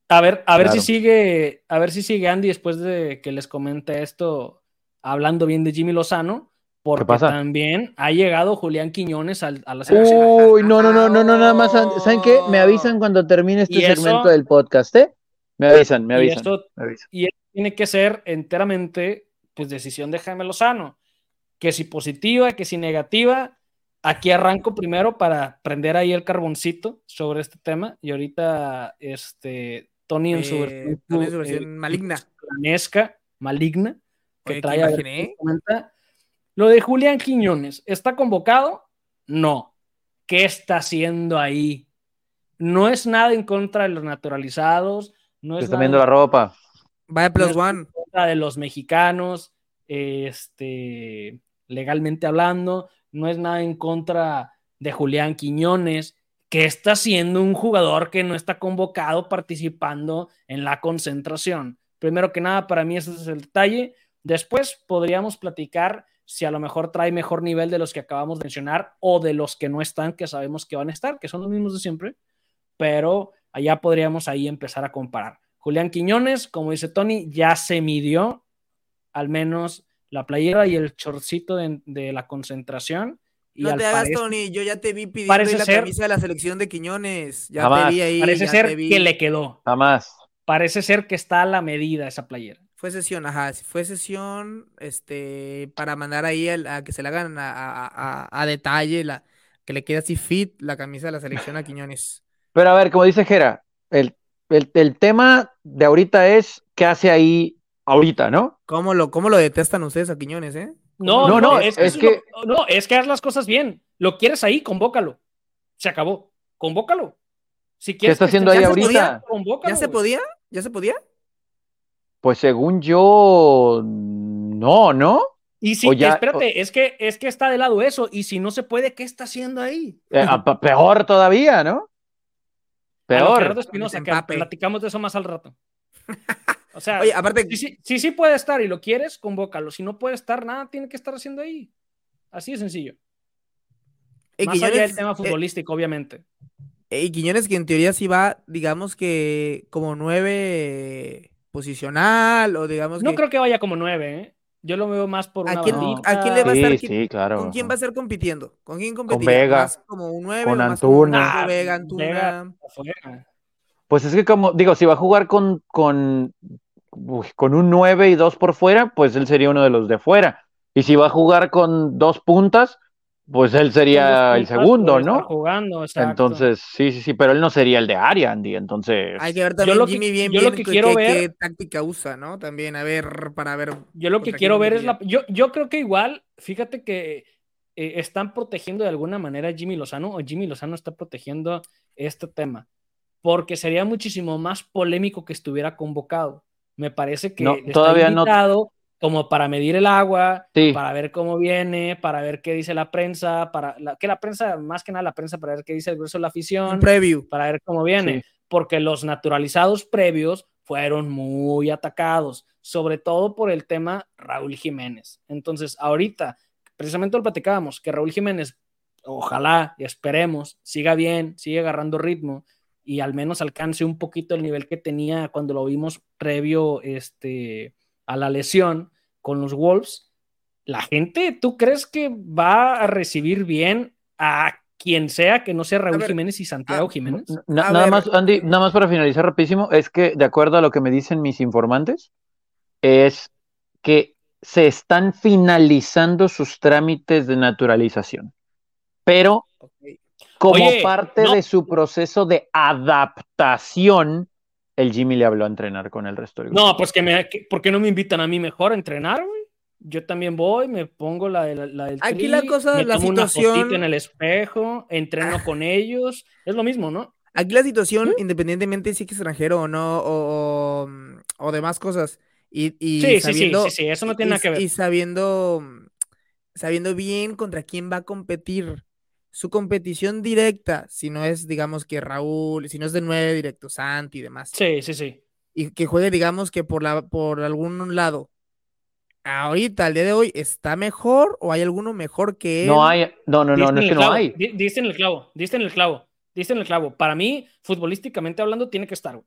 A ver, a ver si sigue, a ver si sigue Andy después de que les comente esto, hablando bien de Jimmy Lozano, porque también ha llegado Julián Quiñones a, la selección. Uy, no, no, no, no, no, nada más. ¿Saben qué? Me avisan cuando termine este segmento del podcast, ¿eh? Me avisan, me avisan. Y esto, tiene que ser enteramente, pues, decisión de Jaime Lozano. Que si positiva, que si negativa, Aquí arranco primero para prender ahí el carboncito sobre este tema y ahorita este Tony en su eh, versión, eh, maligna, maligna, que trae lo de Julián Quiñones, ¿está convocado? No. ¿Qué está haciendo ahí? No es nada en contra de los naturalizados, no es está viendo la ropa. Vaya plus one. En contra de los mexicanos, este, legalmente hablando, no es nada en contra de Julián Quiñones, que está siendo un jugador que no está convocado participando en la concentración. Primero que nada, para mí ese es el detalle. Después podríamos platicar si a lo mejor trae mejor nivel de los que acabamos de mencionar o de los que no están, que sabemos que van a estar, que son los mismos de siempre, pero allá podríamos ahí empezar a comparar. Julián Quiñones, como dice Tony, ya se midió al menos la playera y el chorcito de, la concentración. Y no te hagas, Tony, yo ya te vi pidiendo la camisa de la selección de Quiñones. Ya te vi ahí. Parece ser que le quedó. Jamás. Parece ser que está a la medida esa playera. Fue sesión, ajá, fue sesión este, para mandar ahí a, que se le hagan a, detalle, la, que le quede así fit la camisa de la selección a Quiñones. Pero a ver, como dice Jera, el, el, el tema de ahorita es qué hace ahí ahorita, ¿no? ¿Cómo lo, cómo lo detestan ustedes a Quiñones, eh? No, no, no, es, que, no, es que haz las cosas bien. Lo quieres ahí, convócalo. Se acabó. Convócalo. Si quieres ¿Qué está haciendo ahí ahorita? ¿Ya se podía? ¿Ya se podía? Pues según yo, no, ¿no? Y si, espérate, es que es que está de lado eso. Y si no se puede, ¿qué está haciendo ahí? Eh, peor todavía, ¿no? Peor. Espinosa, que platicamos de eso más al rato. O sea, Oye, aparte... sí, sí, puede estar y lo quieres, convócalo. Si no puede estar, nada tiene que estar haciendo ahí. Así de sencillo. Y Más allá del tema eh, futbolístico, obviamente. Y Quiñones que en teoría sí va, digamos que como nueve posicional o digamos No creo que vaya como nueve, ¿eh? Yo lo veo más por una ¿A quién, ¿A quién le va a estar sí, claro. ¿Con quién va a estar compitiendo? ¿Con quién competiría? Con Vega. como un nueve con Antuna. Vega, Antuna. Pues es que como, digo, si va a jugar con, con con un 9 y dos por fuera, pues él sería uno de los de fuera. Y si va a jugar con dos puntas, pues él sería el segundo, ¿no? Jugando, entonces, sí, sí, sí, pero él no sería el de área, Andy, entonces... Hay que ver también Jimmy bien, yo lo que quiero ver, qué táctica usa, ¿no? También, a ver, para ver... Yo lo que quiero ver es la... Yo, yo creo que igual, fíjate que eh, están protegiendo de alguna manera a Jimmy Lozano, o Jimmy Lozano está protegiendo este tema, porque sería muchísimo más polémico que estuviera convocado me parece que todavía está invitado como para medir el agua, para ver cómo viene, para ver qué dice la prensa, para que la prensa, más que nada la prensa, para ver qué dice el grueso de la afición, Un preview. para ver cómo viene, porque los naturalizados previos fueron muy atacados, sobre todo por el tema Raúl Jiménez. Entonces, ahorita, precisamente lo platicábamos, que Raúl Jiménez, ojalá y esperemos, siga bien, siga agarrando ritmo, y al menos alcance un poquito el nivel que tenía cuando lo vimos previo este, a la lesión con los Wolves, la gente, ¿tú crees que va a recibir bien a quien sea que no sea Raúl ver, Jiménez y Santiago ah, Jiménez. Na- nada ver. más, Andy, nada más para finalizar rapidísimo, es que de acuerdo a lo que me dicen mis informantes, es que se están finalizando sus trámites de naturalización, pero como Oye, parte no. de su proceso de adaptación, el Jimmy le habló a entrenar con el resto del grupo. No, pues que me, que- ¿por qué no me invitan a mí mejor a entrenar, güey? Yo también voy, me pongo la, de- la, la del Aquí tri, la cosa, me la tomo situación- en el espejo, entreno con ellos, es lo mismo, ¿no? Aquí la situación, independientemente si es extranjero o no, o, o, mm, o demás cosas, y, y Sí, sí, sí, sabiendo, sí, sí, eso no y- tiene y- nada que ver. Y sabiendo, mm, sabiendo bien contra quién va a competir. Su competición directa, si no es, digamos, que Raúl, si no es de nueve directo, Santi y demás, Sí, sí, sí. y que juegue, digamos, que por, la, por algún lado. Ahorita, al día de hoy, ¿está mejor o hay alguno mejor que él? No hay, no, no, no, no es que no hay. di- Diste en el clavo, diste en el clavo, diste en el clavo. Para mí, futbolísticamente hablando, tiene que estar, güey.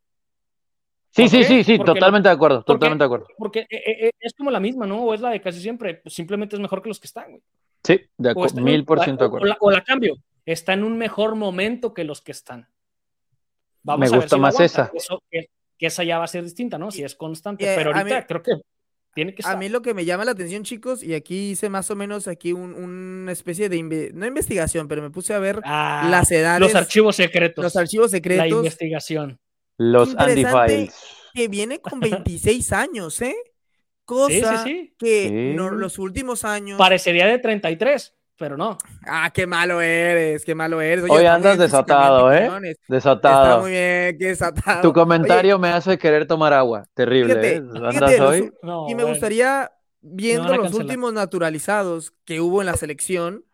Sí, ¿Por sí, sí, sí, Porque- totalmente de acuerdo, porque- totalmente de acuerdo. Porque eh, eh, es como la misma, ¿no? O es la de casi siempre, pues simplemente es mejor que los que están, güey. Sí, de acuerdo, mil por ciento de acuerdo. O la, o la cambio, está en un mejor momento que los que están. Me a ver gusta más aguanta. esa. Eso- que, que esa ya va a ser distinta, ¿no? Si es constante. Eh, pero ahorita mí- creo que tiene que estar. A mí lo que me llama la atención, chicos, y aquí hice más o menos aquí un- una especie de, inve- no investigación, pero me puse a ver Ah, las edades, los archivos secretos. los archivos la secretos, investigación. Los Andy. Files. que viene con 26 años, ¿eh? Sí, sí, Cosa sí. que Sí. no- los últimos años... Parecería de 33, pero no. Ah, qué malo eres, qué malo eres. Hoy andas desatado, ¿eh? Quiñones. Está Desatado. muy bien, qué desatado. Tu comentario me hace querer tomar agua. Terrible, Fíjate, ¿eh? fíjate, Andas los- hoy. No, Y me bueno. gustaría, viendo los últimos naturalizados que hubo en la selección,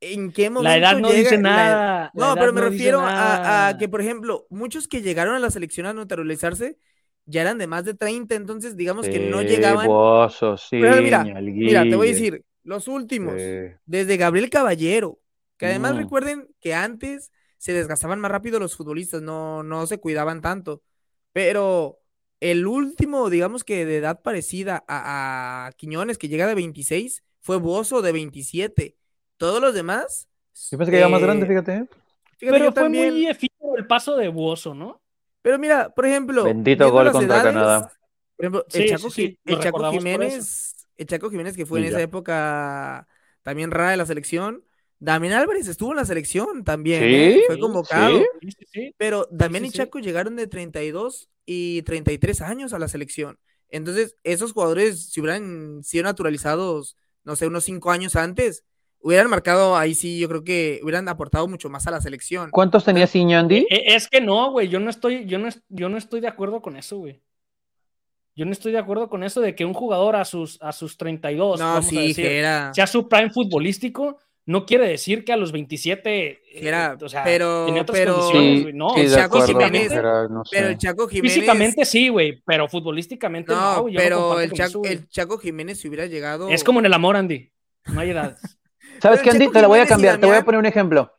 ¿en qué momento La edad no llega dice nada. la No, pero me refiero a, que, por ejemplo, muchos que llegaron a la selección a naturalizarse ya eran de más de 30, entonces digamos que no llegaban. Bozo, sí, Pero mira, Mira, te voy a decir, los últimos, Sí. desde Gabriel Caballero, que además Mm. recuerden que antes se desgastaban más rápido los futbolistas, no, no se cuidaban tanto. Pero el último, digamos que de edad parecida a, a Quiñones, que llega de 26, fue Bozo de 27. Todos los demás. Yo pensé que era más eh, grande, fíjate. ¿eh? fíjate, Pero fue también. muy efímero el paso de Buoso, ¿no? Pero mira, por ejemplo. Bendito gol las contra edades, Canadá. Por ejemplo, Sí, el sí, Chaco, sí, el. Jiménez, el Chaco Jiménez que fue en esa época también rara de la selección. Damián Álvarez estuvo en la selección también, Sí, ¿eh? fue sí, convocado. sí, sí. Pero Damián sí, y sí. Chaco llegaron de 32 y 33 años a la selección. Entonces, esos jugadores, si hubieran sido naturalizados, no sé, unos 5 años antes, hubieran marcado ahí sí, yo creo que hubieran aportado mucho más a la selección. ¿Cuántos tenía Ciño, Andy? Eh, Es que no, güey, yo no estoy, yo no, es- yo no estoy de acuerdo con eso, güey. Yo no estoy de acuerdo con eso de que un jugador a sus, a sus 32, No, vamos a sí, decir, que era. sea su prime futbolístico, no quiere decir que a los 27, eh, Era, o sea, pero- tenía otras pero- condiciones, Sí, güey. No, sí, el Chaco acuerdo. Jiménez- pero no sé. Pero el Chaco Jiménez. físicamente sí, güey, pero futbolísticamente no, pero el Chaco, eso, güey. el Chaco Jiménez si hubiera llegado. Es como en el amor, Andy, no hay edades. ¿Sabes qué, Andy? Te la voy a cambiar. Te voy a poner un ejemplo.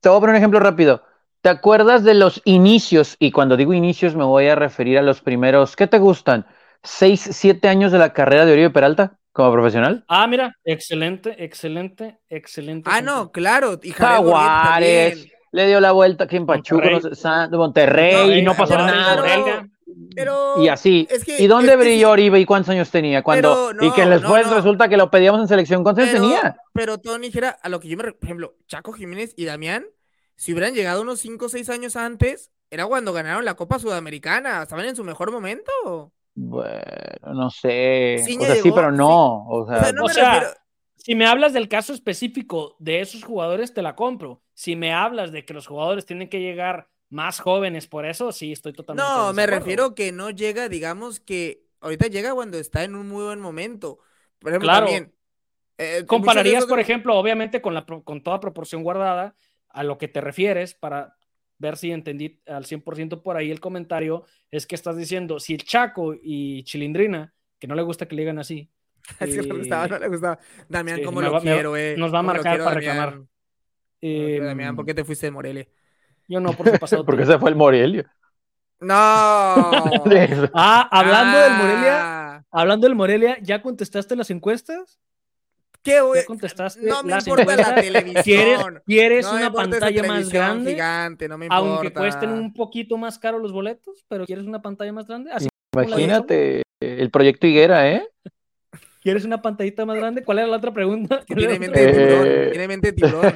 Te voy a poner un ejemplo rápido. ¿Te acuerdas de los inicios? Y cuando digo inicios me voy a referir a los primeros, ¿qué te gustan? ¿Seis, siete años de la carrera de Oribe Peralta como profesional? Ah, mira, excelente, excelente, excelente. Ah, no, claro. Y Jaguares, le dio la vuelta aquí en Pachuca, Monterrey. no sé, San- Monterrey, No, y no eh, pasó nada. Pero. Y así. es que- ¿Y dónde es que brilló sí, Oribe y cuántos años tenía? Cuando, Pero y que después no, no. resulta que lo pedíamos en selección. ¿Cuántos años pero, tenía? pero Tony dijera, a lo que yo me. Por ejemplo, Chaco Jiménez y Damián, si hubieran llegado unos 5 o 6 años antes, era cuando ganaron la Copa Sudamericana. Estaban en su mejor momento. Bueno, no sé. Ciña o sea, sí, pero no. O O sea, sea, no o me sea, refiero. Si me hablas del caso específico de esos jugadores, te la compro. Si me hablas de que los jugadores tienen que llegar más jóvenes por eso, sí, estoy totalmente. No, me refiero que no llega, digamos que. Ahorita llega cuando está en un muy buen momento. Por ejemplo, Claro. también. eh, Compararías, por ejemplo, obviamente con, la, con toda proporción guardada, a lo que te refieres para ver si entendí al 100% por ahí el comentario, es que estás diciendo, si el Chaco y Chilindrina, que no le gusta que le digan así, no le eh, gustaba, no le gustaba. Damián, sí, ¿cómo lo va- quiero, eh? nos va a ¿Cómo lo marcar quiero, para Damián? reclamar. ¿Cómo lo eh, Damián, ¿por qué te fuiste de Morelia? Yo no, por su pasado. porque ese fue el Morelia. ¡No! Ah, hablando del Morelia, Ah, hablando del Morelia, ¿ya contestaste las encuestas? ¿Qué voy? Ya contestaste No me las importa la televisión. ¿Quieres, quieres No una pantalla más grande? gigante, no me importa. Aunque cuesten un poquito más caro los boletos, pero quieres una pantalla más grande. Así Imagínate el proyecto Higuera, ¿eh? ¿Quieres una pantallita más grande? ¿Cuál era la otra pregunta? Tiene mente de Eh. tiburón. Tiene mente de tiburón.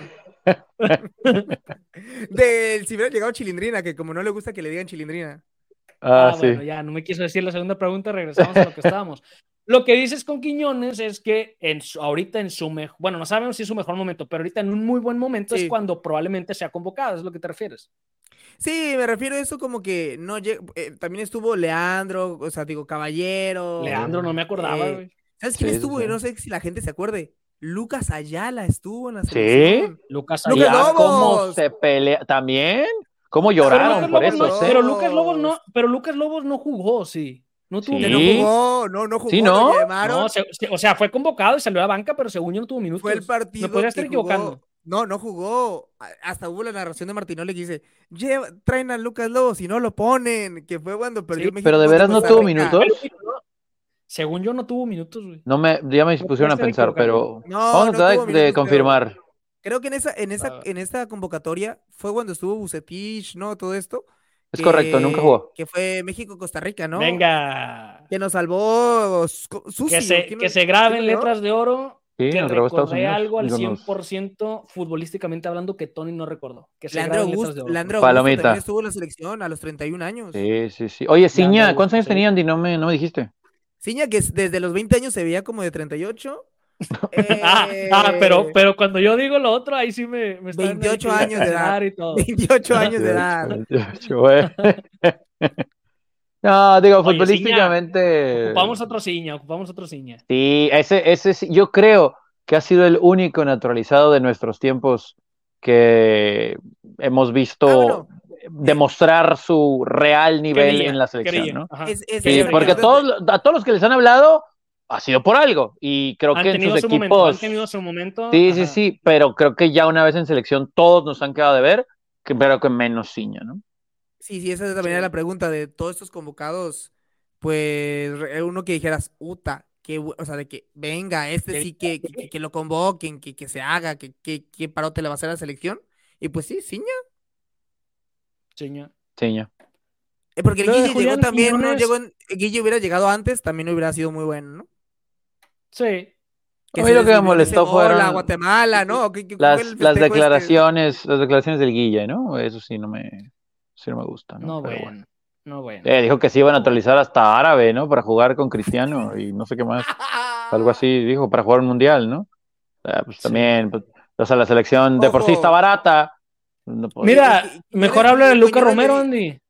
de si hubiera llegado Chilindrina, que como no le gusta que le digan Chilindrina. Ah, Ah, sí. bueno, ya no me quiso decir la segunda pregunta, regresamos a lo que estábamos. Lo que dices con Quiñones es que en su- ahorita en su mejor, bueno, no sabemos si es su mejor momento, pero ahorita en un muy buen momento Sí. es cuando probablemente sea convocado, es lo que te refieres. Sí, me refiero a eso como que no eh, también estuvo Leandro, o sea, digo, Caballero. Leandro, no me acordaba, eh. ¿Sabes quién Sí, estuvo? sí. No sé si la gente se acuerde. Lucas Ayala estuvo en la ¿Sí? selección. Lucas Lucas Ayala. Ya, ¿Cómo se pelea? ¿También? ¿Cómo lloraron Lucas por Lobos eso? no- sí? pero Lucas Lobos no, pero Lucas Lobos no jugó, sí. No tuvo Sí. No minutos. jugó, no, no jugó. Sí, ¿no? No, se- se- o sea, fue convocado y salió a la banca, pero según yo no tuvo minutos. Fue el partido Me podría estar jugó- equivocando. No, no jugó. Hasta hubo la narración de Martinoli que dice, "Lleva- traen a Lucas Lobos y no lo ponen, que fue cuando perdió Sí, México. pero de veras no tuvo minutos. Según yo no tuvo minutos, güey. No me, ya me pusieron a pensar, pero No, vamos a no tratar de minutos, pero- confirmar. Creo que en esa, en esa, Ah. en esta convocatoria fue cuando estuvo Bucetich, ¿no? Todo esto. Es correcto, nunca jugó. Que fue México-Costa Rica, ¿no? Venga. Que nos salvó su- sucio. Que se, ¿quién que nos- se graben letras de oro. Sí, que nos recordé Unidos. algo al Digo, nos- 100% futbolísticamente hablando que Tony no recordó. Que se Leandro graben letras Augusto, de oro. Leandro Augusto Palomita. también estuvo en la selección a los 31 años. Sí, sí, sí. Oye, Ciña, ¿cuántos años sí. tenían? No me, no me dijiste. Ciña, que es- desde los 20 años se veía como de 38. Ah, ah, pero, Eh, pero cuando yo digo lo otro, ahí sí me, me están 28 ahí que años de edad. y todo. 28 años de edad. 28, güey. No, digo, Oye, futbolísticamente. Ocupamos otro ciña, ocupamos otro ciña. Sí, ese, ese sí, yo creo que ha sido el único naturalizado de nuestros tiempos que hemos visto Ah, bueno. Demostrar su real nivel Quería, en la selección, ¿no? ajá. Es- es- Sí, es- porque es- todos, a todos los que les han hablado ha sido por algo y creo Han que en sus su momento, han equipos tenido su momento. sí, sí, ajá. sí, pero creo que ya una vez en selección todos nos han quedado de ver, que, pero que menos Ciña, ¿no? Sí, sí, esa también era la pregunta de todos estos convocados. Pues uno que dijeras, Uta, que, o sea, de que venga, este sí que, que, que lo convoquen, que, que se haga, que, que, que parote le va a hacer a la selección. Y pues sí, Ciña. Ciña. Ciña. Eh, porque el Guille llegó también, ¿no? Llegó en- Guille hubiera llegado antes, también hubiera sido muy bueno, ¿no? Sí. Que A mí lo que me molestó fueron Guatemala, ¿no? ¿Qué- qué fue Las, este? declaraciones, las declaraciones del Guille, ¿no? Eso sí no me, sí no me gusta, ¿no? No, Pero bueno. No, bueno. Eh, dijo que se iba a naturalizar hasta árabe, ¿no? Para jugar con Cristiano y no sé qué más. Algo así dijo, para jugar un mundial, ¿no? Eh, pues Sí. también, pues, o sea, la selección de por sí Ojo. está barata. No Mira, mejor habla de Luca Romero, Andy.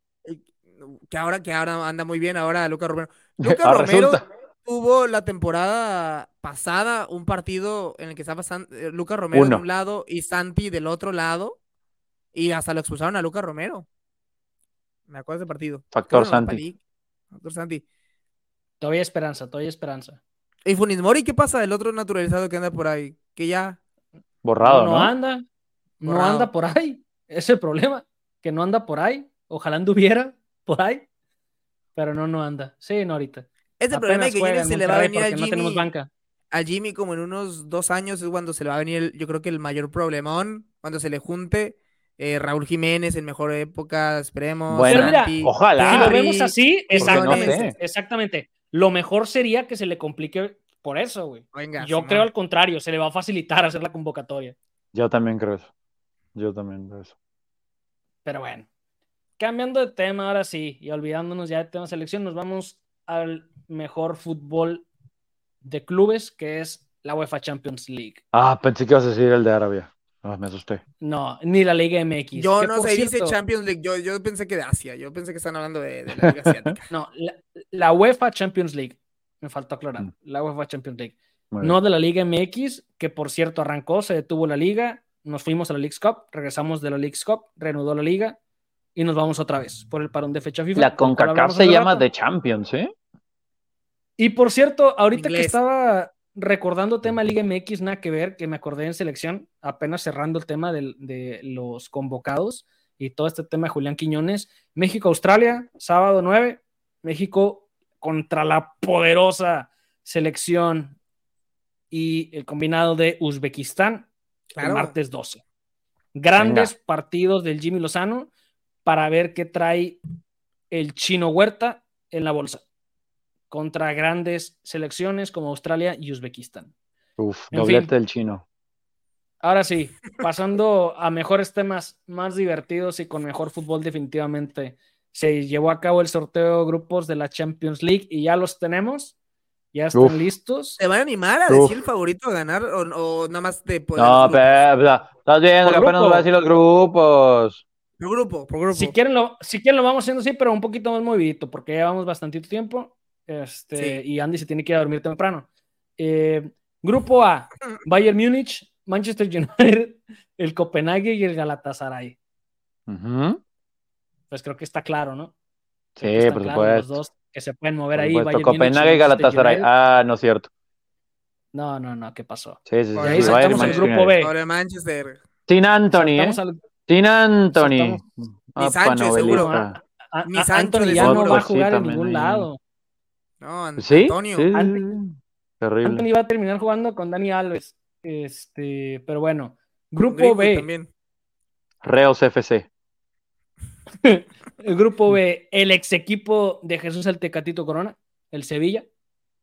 Que ahora, que ahora anda muy bien, ahora Lucas Romero. Lucas Ahora Romero resulta. tuvo la temporada pasada un partido en el que estaba San- eh, Lucas Romero Uno. de un lado y Santi del otro lado. Y hasta lo expulsaron a Lucas Romero. Me acuerdo de ese partido. Factor Santi. Factor Santi. Todavía esperanza, todavía esperanza. ¿Y Funis Mori qué pasa? El otro naturalizado que anda por ahí. Que ya. Borrado, no, ¿no? anda. No anda por ahí. Ese es el problema. Que no anda por ahí. Ojalá anduviera por ahí. Pero no, no anda. Sí, no ahorita. Ese problema Apenas de que en se le va a venir al porque no tenemos Jimmy. banca. al Jimmy como en unos dos años es cuando se le va a venir, el- yo creo que el mayor problemón, cuando se le junte eh, Raúl Jiménez en mejor época, esperemos. Bueno, Pero mira, ojalá. Si lo vemos así, Porque no exactamente. sé. Exactamente. Lo mejor sería que se le complique por eso, güey. venga, Yo creo al contrario, se le va a facilitar hacer la convocatoria. Yo también creo eso. Yo también creo eso. Pero bueno, cambiando de tema ahora sí, y olvidándonos ya de tema selección, nos vamos al mejor fútbol de clubes, que es la UEFA Champions League. Ah, pensé que ibas a decir el de Arabia. Ah, me asusté. No, ni la Liga MX. Yo que no sé, dice cierto- Champions League, yo, yo pensé que de Asia, yo pensé que están hablando de, de la Liga Asiática. No, la, la UEFA Champions League. Me faltó aclarar. Mm. La UEFA Champions League. No de la Liga MX, que por cierto arrancó, se detuvo la liga, nos fuimos a la Leagues Cup, regresamos de la Leagues Cup, reanudó la liga y nos vamos otra vez por el parón de fecha FIFA. La CONCACAF se llama rato. The Champions, ¿eh? Y por cierto, ahorita que estaba recordando tema Liga MX, nada que ver, que me acordé en selección, apenas cerrando el tema del- de, los convocados y todo este tema de Julián Quiñones. México-Australia, sábado 9, México contra la poderosa selección y el combinado de Uzbekistán Claro. el martes 12. Grandes Venga. partidos del Jimmy Lozano para ver qué trae el chino Huerta en la bolsa contra grandes selecciones como Australia y Uzbekistán. Uf, En doblete fin. del chino. Ahora sí, pasando a mejores temas más divertidos y con mejor fútbol definitivamente. Se llevó a cabo el sorteo de grupos de la Champions League y ya los tenemos. Ya están Uf. listos. ¿Te van a animar a Uf. decir el favorito a ganar o, o nada más de poder? No, pero, estás viendo que apenas va a decir los grupos. Por grupo, por grupo. Si quieren, lo, si quieren lo vamos haciendo así, pero un poquito más movidito, porque ya llevamos bastantito tiempo. Este, Sí. Y Andy se tiene que ir a dormir temprano. Eh, grupo A, Bayern Múnich, Manchester United, el Copenhague y el Galatasaray. Pues creo que está claro, ¿no? Sí, por claros los supuesto. dos que se pueden mover ahí. supuesto. Copenhague y Galatasaray. Ah, no es cierto. No, no, no, ¿qué pasó? Sí, sí, sí. Ahí sí, Bayern Manchester grupo. B. Sobre Manchester. Sin Anthony, ¿eh? Al- Sin Anthony. Saltamos. Apa, Sancho, seguro. novelista. a- Ni a- Sancho, Anthony ni ya no Sancho. va a Sí, jugar en también ningún lado. No, An- ¿Sí? Antonio. Sí, sí, Anthony- sí. Terrible. Anthony va a terminar jugando con Dani Alves. Este, pero bueno. Grupo B. también. Reos FC. El grupo B, el ex equipo de Jesús el Tecatito Corona, el Sevilla.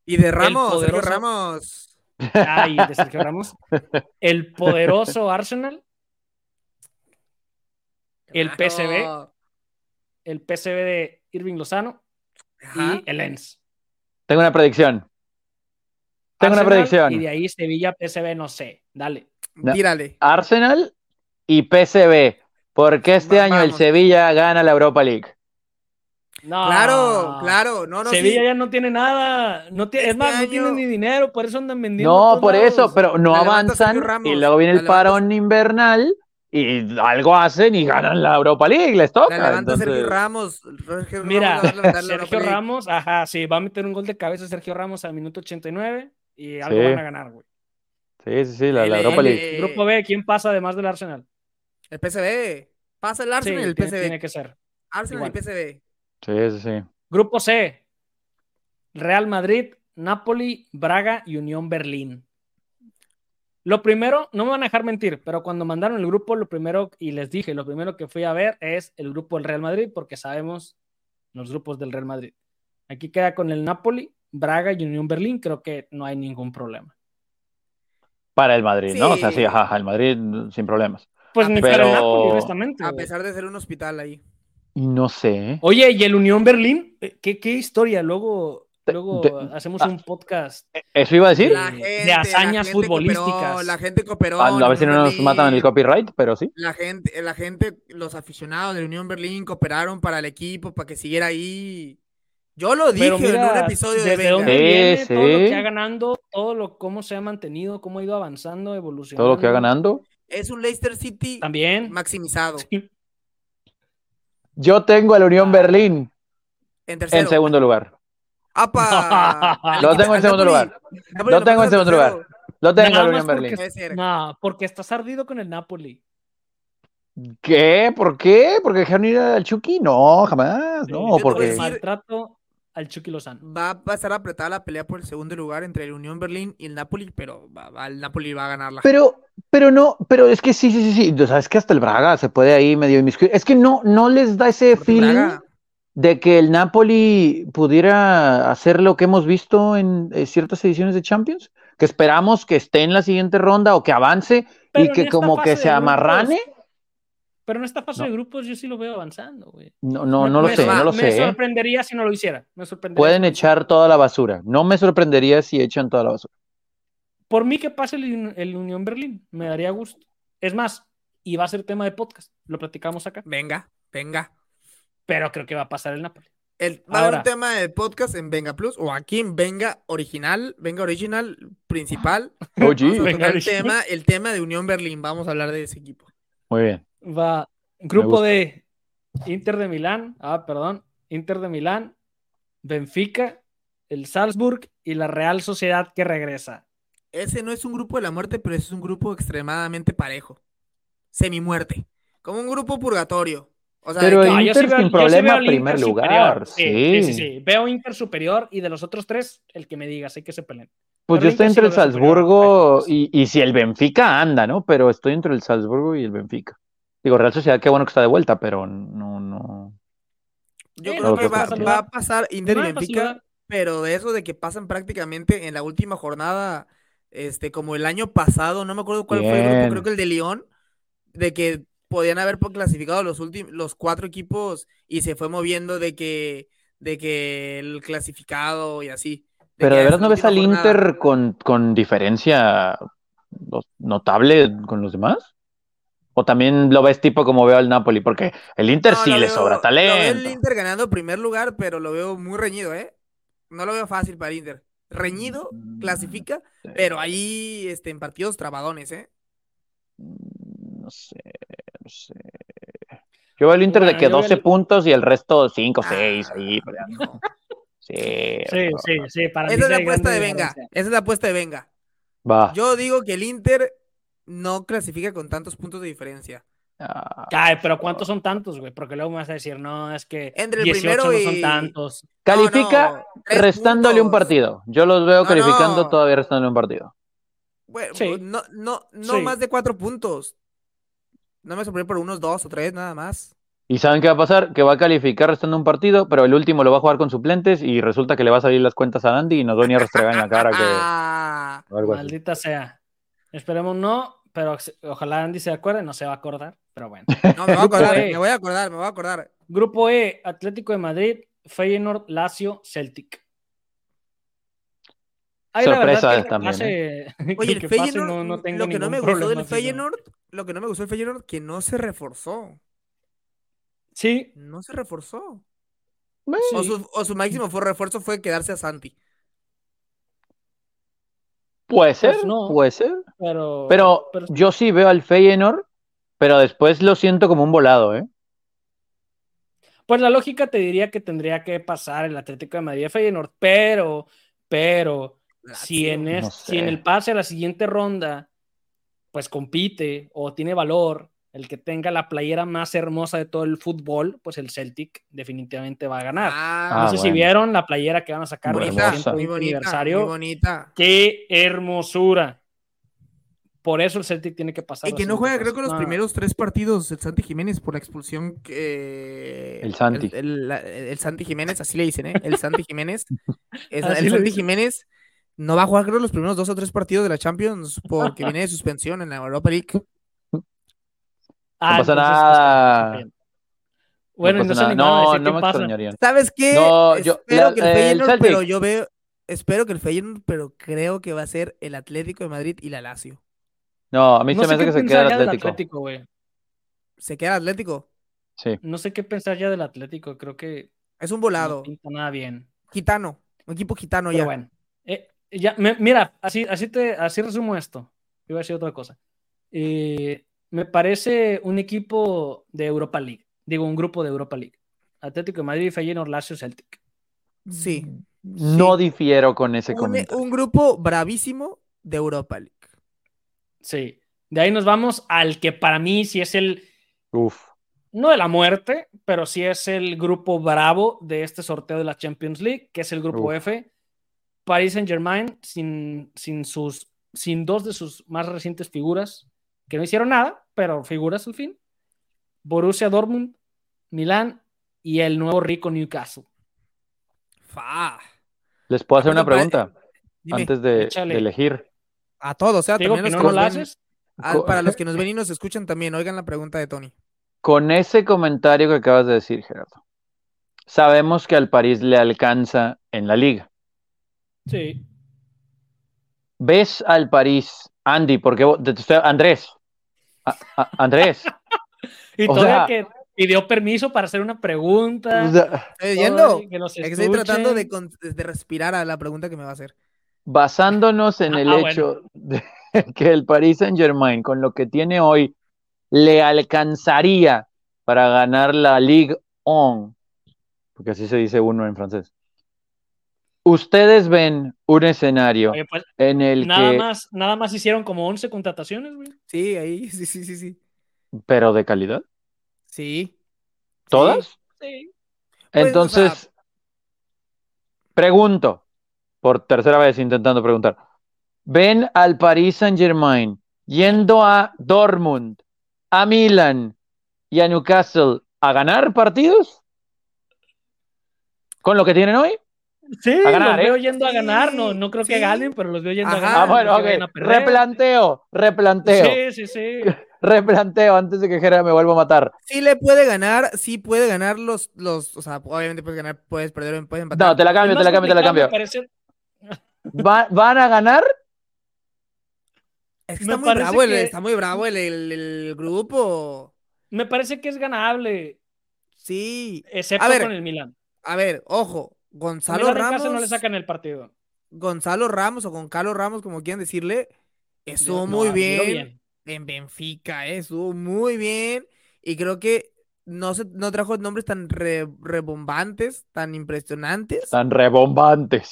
Y de Ramos, Sergio poderoso. Ramos. Ah, y de Sergio Ramos. El poderoso Arsenal, El. PSV. el PSV de Irving Lozano Ajá. y el Lens. Tengo una predicción. Tengo una predicción. Y de ahí Sevilla, PSV, no sé. Dale. No. Tírale. Arsenal y PSV. Porque este Va- año el. Sevilla gana la Europa League. No. Claro, claro. No, no, Sevilla sí. ya no tiene nada. No tiene, es Este más, no tiene ni dinero, por eso andan vendiendo. No, por lados. eso, pero no La avanzan Sergio Ramos, y luego viene la el levanta- parón invernal y algo hacen y ganan la Europa League, les toca. La levanta Sergio entonces- Ramos. Sergio Mira, Ramos Sergio. Ramos, ajá, sí, va a meter un gol de cabeza Sergio Ramos al minuto 89 y algo Sí. van a ganar, güey. Sí, sí, sí, la, la Europa League. Grupo B, ¿quién pasa además del Arsenal? El PSV. Pasa el Sí, Arsenal y el tiene, PSV. tiene que ser. Arsenal y. PSV. Sí, sí, sí. Grupo C, Real Madrid, Napoli, Braga y Unión Berlín. Lo primero, no me van a dejar mentir, pero cuando mandaron el grupo, lo primero, y les dije, lo primero que fui a ver es el grupo del Real Madrid, porque sabemos los grupos del Real Madrid. Aquí queda con el Napoli, Braga y Unión Berlín, creo que no hay ningún problema. Para el Madrid, ¿no? O sea, Sí. ajá, el Madrid sin problemas. Pues ni pesar- para el Pero- Napoli, honestamente. A pesar de ser un hospital ahí. No sé. Oye, y el Unión Berlín, eh, ¿qué, qué historia? Luego, luego de- hacemos ah. un podcast. ¿Eso iba a decir? De hazañas la gente futbolísticas. cooperó, la gente cooperó. Ah, a ver si no nos Berlín. matan el copyright, pero sí. La gente, la gente, los aficionados de Unión Berlín cooperaron para el equipo, para que siguiera ahí. Yo lo dije mira, en un episodio de desde Venga. dónde Sí, viene todo lo que ha ganando, todo lo cómo se ha mantenido, cómo ha ido avanzando, evolucionando. Todo lo que va ganando. Es un Leicester City También. maximizado. Sí. Yo tengo al Unión Ah. Berlín En tercero. en segundo lugar. ¡Apa! Lo tengo en segundo lugar. Lo tengo en segundo lugar. Lo tengo al Unión Berlín. No, porque estás ardido con el Napoli. ¿Qué? ¿Por qué? ¿Porque dejaron ir al Chucky? No, jamás. No, porque. Maltrato al Chucky Lozano. Va a pasar apretada la pelea por el segundo lugar entre el Unión Berlín y el Napoli, pero va- va- el Napoli va a ganarla. Pero, pero no, pero es que sí, sí, sí, sí. O sea, es que hasta el Braga se puede ahí medio inmiscuir. Es que no, no les da ese Porque feeling Braga- de que el Napoli pudiera hacer lo que hemos visto en eh, ciertas ediciones de Champions, que esperamos que esté en la siguiente ronda o que avance Pero y que como que se amarrane. grupos- Pero en esta fase No. de grupos yo sí lo veo avanzando, güey. No, no, no lo Me- sé, no lo me sé. ¿eh? sorprendería si no lo hiciera. Me sorprendería Pueden echar toda la basura. No me sorprendería si echan toda la basura. Por mí que pase el, el Unión Berlín, me daría gusto. Es más, y va a ser tema de podcast, lo platicamos acá, Venga, venga. pero creo que va a pasar el Napoli. El, va a haber un tema de podcast en Venga Plus o aquí en Venga Original, Venga Original principal. Tocar el Original. tema, el tema de Unión Berlín. Vamos a hablar de ese equipo. Muy bien. Va grupo de Inter de Milán, ah, perdón, Inter de Milán, Benfica, el Salzburg y la Real Sociedad que regresa. Ese no es un grupo de la muerte, pero es un grupo extremadamente parejo. Semi-muerte. Como un grupo purgatorio. O sea, Pero No, yo Inter sí veo- sin sí problema, al primer Inter lugar. Sí, sí, sí, sí. sí. Veo Inter superior y de los otros tres, el que me diga, sé que se peleen. Pues Pero yo estoy Inter sí entre el superior Salzburgo y, y si el Benfica anda, ¿no? Pero estoy entre el Salzburgo y el Benfica. Digo, Real Sociedad, qué bueno que está de vuelta, pero no, no. yo creo que pues, va, va a pasar Inter y hay Benfica, pero de eso de que pasan prácticamente en la última jornada, este, como el año pasado, no me acuerdo cuál fue el grupo, creo que el de León, de que podían haber clasificado los últimos, los cuatro equipos y se fue moviendo de que, de que el clasificado y así. Pero de la no ves al jornada- Inter con, con diferencia no- notable con los demás. O también lo ves tipo como veo al Napoli, porque el Inter No, sí le sobra Lo veo el talento. Inter ganando primer lugar, pero lo veo muy reñido, ¿eh? No lo veo fácil para el Inter. Reñido, Mm, clasifica, sí. pero ahí este, en partidos trabadones, ¿eh? No sé, no sé. Yo veo el Inter de que yo veo 12 el- puntos y el resto 5, 6 Ah, ahí. peleando. hijo. Sí, Sí, sí, sí. Para mí Esa es la apuesta de venga. Esa es la apuesta de venga. Va. Yo digo que el Inter no clasifica con tantos puntos de diferencia. Ah, Ay, pero ¿cuántos son tantos, güey? Porque luego me vas a decir, no, es que Entre el 18 primero no y- son tantos. Califica No, no, restándole un partido. Yo los veo No, calificando no. todavía restándole un partido. Bueno, Sí. no, no, no Sí. más de cuatro puntos. No me sorprende por unos dos o tres, nada más. ¿Y saben qué va a pasar? Que va a calificar restando un partido, pero el último lo va a jugar con suplentes y resulta que le va a salir las cuentas a Andy y nos va a venir a restregar en la cara que... Ah. Maldita sea. Esperemos no, pero ojalá Andy se acuerde, no se va a acordar, pero bueno. no, me voy a acordar, E. me voy a acordar, me voy a acordar. Grupo E, Atlético de Madrid, Feyenoord, Lazio, Celtic. Ay, la Sorpresa que también, pase- que Oye, el que pase, Feyenoord, no- no tengo lo que no me gustó del Feyenoord, lo que no me gustó del Feyenoord, que no se reforzó. Sí, No se reforzó. O, su, o su máximo fue refuerzo fue quedarse a Santi. Puede ser, Pues no. puede ser. pero... Pero pero- yo sí veo al Feyenoord, pero después lo siento como un volado, ¿eh? Pues la lógica te diría que tendría que pasar el Atlético de Madrid a Feyenoord, pero, pero, si en, si en el pase a la siguiente ronda, pues compite o tiene valor, el que tenga la playera más hermosa de todo el fútbol, pues el Celtic definitivamente va a ganar. Ah, no Ah, sé si vieron la playera que van a sacar por el bonita, hermosa. muy 120 bonita, aniversario. muy bonita. ¡Qué hermosura! Por eso el Celtic tiene que pasar. Y que no juega, creo que los No, primeros tres partidos el Santi Jiménez por la expulsión que... El Santi. El, el- la- el Santi Jiménez, así le dicen, ¿eh? El Santi Jiménez. Es- el Santi dicen. Jiménez no va a jugar, creo, los primeros dos o tres partidos de la Champions porque viene de suspensión en la Europa League. Ah, No pasa entonces, nada. pues, bien. Bueno, no no, pasa se nada. No, no me pasa. extrañaría. ¿Sabes qué? No, yo- espero la- que el el Feyenoord, pero yo veo... Espero que el Feyenoord, pero creo que va a ser el Atlético de Madrid y la Lazio. No, a mí No se me sé hace qué que se pensar quede el ya del Atlético. ¿Se queda el Atlético? Sí. No sé qué pensar ya del Atlético. Creo que Es un no volado. pinta nada bien. Gitano. Un equipo gitano Pero ya. bueno. Eh, ya, me- mira, así, así, te, así resumo esto. Iba a decir otra cosa. Eh, me parece un equipo de Europa League. Digo, un grupo de Europa League. Atlético de Madrid, Feyenoord, Lazio, Celtic. Sí. No difiero con ese Un, comentario. un grupo bravísimo de Europa League. Sí. De ahí nos vamos al que para mí sí es el, Uf. no de la muerte, pero sí es el grupo bravo de este sorteo de la Champions League, que es el grupo Uf. F. Paris Saint Germain sin, sin, sus, sin dos de sus más recientes figuras, que no hicieron nada, pero figuras al fin. Borussia Dortmund, Milán y el nuevo rico Newcastle. Fa. ¿Les puedo hacer una pregunta Dime, antes de, elegir? a todos, o sea, también que los no, nos ven- ah, para los que nos ven y nos escuchan también, oigan la pregunta de Tony. Con ese comentario que acabas de decir, Gerardo, sabemos que al París le alcanza en la liga. Sí. ¿Ves al París, Andy, porque vos- Andrés, A- a- Andrés, Y O todavía sea- que pidió permiso para hacer una pregunta. o sea, ¿Estoy que que estoy tratando de, escuchen. con- de respirar a la pregunta que me va a hacer. basándonos en Ah, el ah, hecho de que el Paris Saint Germain, con lo que tiene hoy, le alcanzaría para ganar la Ligue 1, porque así se dice uno en francés. Ustedes ven un escenario Oye, pues, en el nada que, más, nada más hicieron como 11 contrataciones, güey. Sí, ahí, sí, sí, sí, sí. pero de calidad. Sí. ¿Todas? Sí. Pues, o Entonces, sea- pregunto, por tercera vez intentando preguntar, ¿ven al Paris Saint-Germain yendo a Dortmund, a Milan y a Newcastle a ganar partidos? ¿Con lo que tienen hoy? Sí, A ganar, los veo ¿eh? yendo a ganar. No, no creo que ganen, pero los veo yendo Ajá. a ganar. Ah, bueno, no. Replanteo, replanteo, Sí, sí, sí. replanteo antes de que Jera me vuelva a matar. Sí le puede ganar, sí puede ganar los, los, o sea, obviamente puedes ganar, puedes perder, puedes empatar. No, te la cambio, Es te la cambio, te la cambio. me parece- Va- ¿Van a ganar? Es que me está muy bravo, el, está muy bravo el, el- el grupo. Me parece que es ganable, Sí. excepto A ver, con el Milan. A ver, ojo, Gonzalo en Ramos, casa no le sacan el partido. Gonzalo Ramos o con Carlos Ramos, como quieran decirle, estuvo No, muy bien, en Benfica, eh, estuvo muy bien y creo que no se, no trajo nombres tan re- rebombantes, tan impresionantes, Tan rebombantes.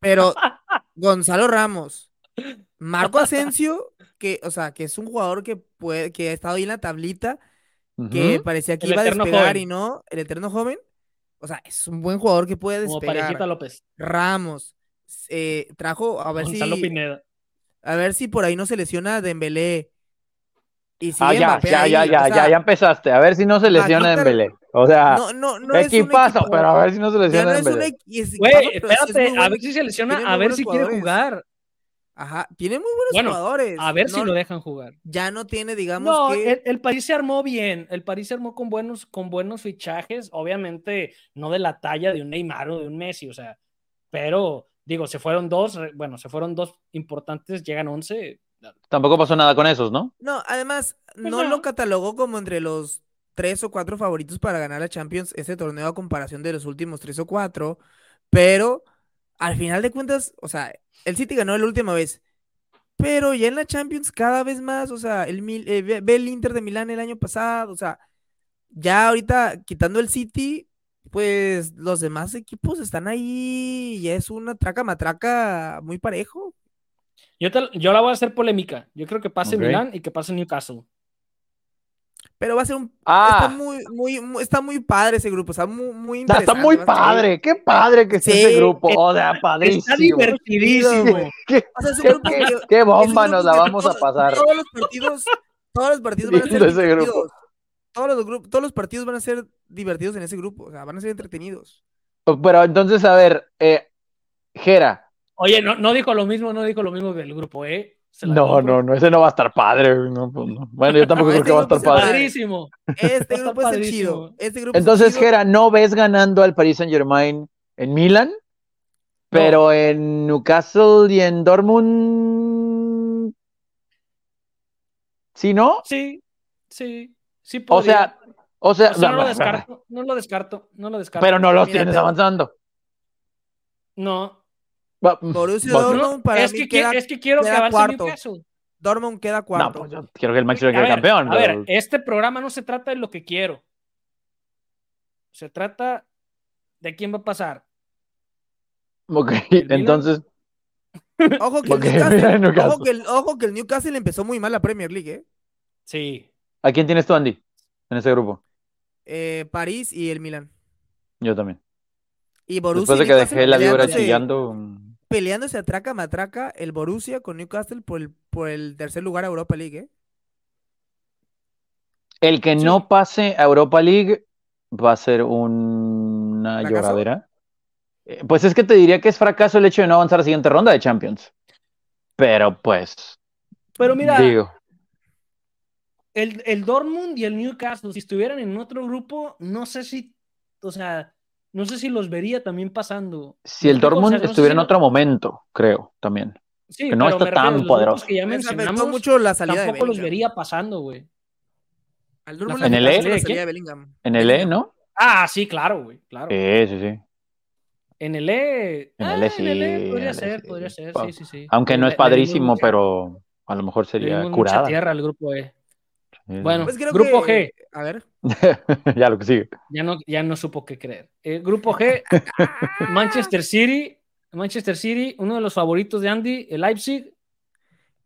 pero Gonzalo Ramos, Marco Asensio, que, o sea, que es un jugador que puede, que ha estado ahí en la tablita, que parecía que El iba a despegar joven. y no, el eterno joven, o sea, es un buen jugador que puede Como despegar. Parejita López. Ramos, eh, trajo, a ver Gonzalo si, Pineda. a ver si por ahí no se lesiona Dembélé. Y Ah, ya, ya, ahí, ya, ya, ya, sea, ya empezaste. A ver si no se lesiona Maguita- Dembélé. O sea, No, no, no es un equipazo, equipo- pero a ver si no se lesiona no es un Dembélé. Güey, espérate, a ver si se lesiona, a ver si quiere jugar. Ajá, tiene muy buenos Bueno, jugadores. A ver si No- lo dejan jugar. Ya no tiene, digamos No, que. el, el París se armó bien. El París se armó con buenos, con buenos fichajes. Obviamente, no de la talla de un Neymar o de un Messi, o sea, pero digo, se fueron dos, bueno, se fueron dos importantes, llegan once. Tampoco pasó nada con esos, ¿no? No, además, no, no. lo catalogó como entre los tres o cuatro favoritos para ganar la Champions ese torneo a comparación de los últimos tres o cuatro. Pero al final de cuentas, o sea, el City ganó la última vez. Pero ya en la Champions cada vez más, o sea, el, Mil- eh, ve, ve el Inter de Milán el año pasado, o sea, ya ahorita quitando el City, pues los demás equipos están ahí y es una traca matraca muy parejo. Yo, te- yo la voy a hacer polémica. Yo creo que pase. Milán y que pase Newcastle. Pero va a ser un Ah. está muy, muy, muy- está muy padre ese grupo, está muy, muy Está, está interesante. muy padre, qué padre que esté Sí, ese grupo. O sea, padrísimo. Está divertidísimo. ¿Qué, O sea, es un qué- grupo qué- que- qué es un bomba grupo nos la vamos a pasar. Todos los partidos, todos los partidos van a ser ese grupo. divertidos. Todos los, grupos, todos los partidos van a ser divertidos en ese grupo, o sea, van a ser entretenidos. Pero entonces, a ver, eh, Jera. Oye, no, no dijo lo mismo, no dijo lo mismo del grupo, ¿eh? Se la No, compro. no, no, ese no va a estar padre. no, pues, no. Bueno, yo tampoco No, creo este que va a estar padre. Padrísimo. Este Va a grupo es el chido. padrísimo. Este grupo es Entonces, chido. Jera, no ves ganando al Paris Saint Germain en Milan, pero en Newcastle y en Dortmund. ¿Sí, no? Sí, sí, sí O podría. sea, o sea, O sea, no lo descarto, no lo descarto, no lo descarto. pero no los tienes avanzando. No, Va- Borussia va- Dortmund no, para es, mí que, queda- es que quiero que queda avance cuarto. Newcastle. Dortmund queda No, cuarto. pues yo quiero que el Manchester quede campeón. a ver, pero- este programa no se trata de lo que quiero. Se trata de quién va a pasar. Ok, entonces, Ojo que, el Ok, Newcastle, mira el Newcastle. ojo, que el, ojo que el Newcastle empezó muy mal la Premier League, ¿eh? Sí. ¿a quién tienes tú, Andy? En ese grupo. Eh, París y el Milan. Yo también. Y Borussia Después de que dejé la vibra peleándose- chillando. Peleándose a traca matraca el Borussia con Newcastle por el, por el tercer lugar a Europa League, ¿eh? El que Sí. no pase a Europa League va a ser una ¿Fracaso? lloradera. Eh, Pues es que te diría que es fracaso el hecho de no avanzar a la siguiente ronda de Champions. Pero pues, Pero mira, digo, el, el Dortmund y el Newcastle, si estuvieran en otro grupo, no sé si, o sea, no sé si los vería también pasando. si el ¿Me? O Dortmund sea, no sé estuviera si en otro momento, creo, también. Sí, que no pero está me tan poderoso. que ya mencionamos, mucho la salida de tampoco los vería pasando, güey. Al Dortmund ¿En el E? En el E, ¿no? Ah, sí, claro, güey, claro. Sí, sí, sí. En el E. En ah, el E en el E sí, podría E ser, podría ser, sí, sí, sí. Aunque no es padrísimo, pero a lo mejor sería curada. tierra al grupo E. Sí, Bueno. Pues creo Grupo que... A ver. ya lo que sigue. Ya no, ya no supo qué creer. Eh, grupo G, Manchester City. Manchester City, uno de los favoritos de Andy, el Leipzig.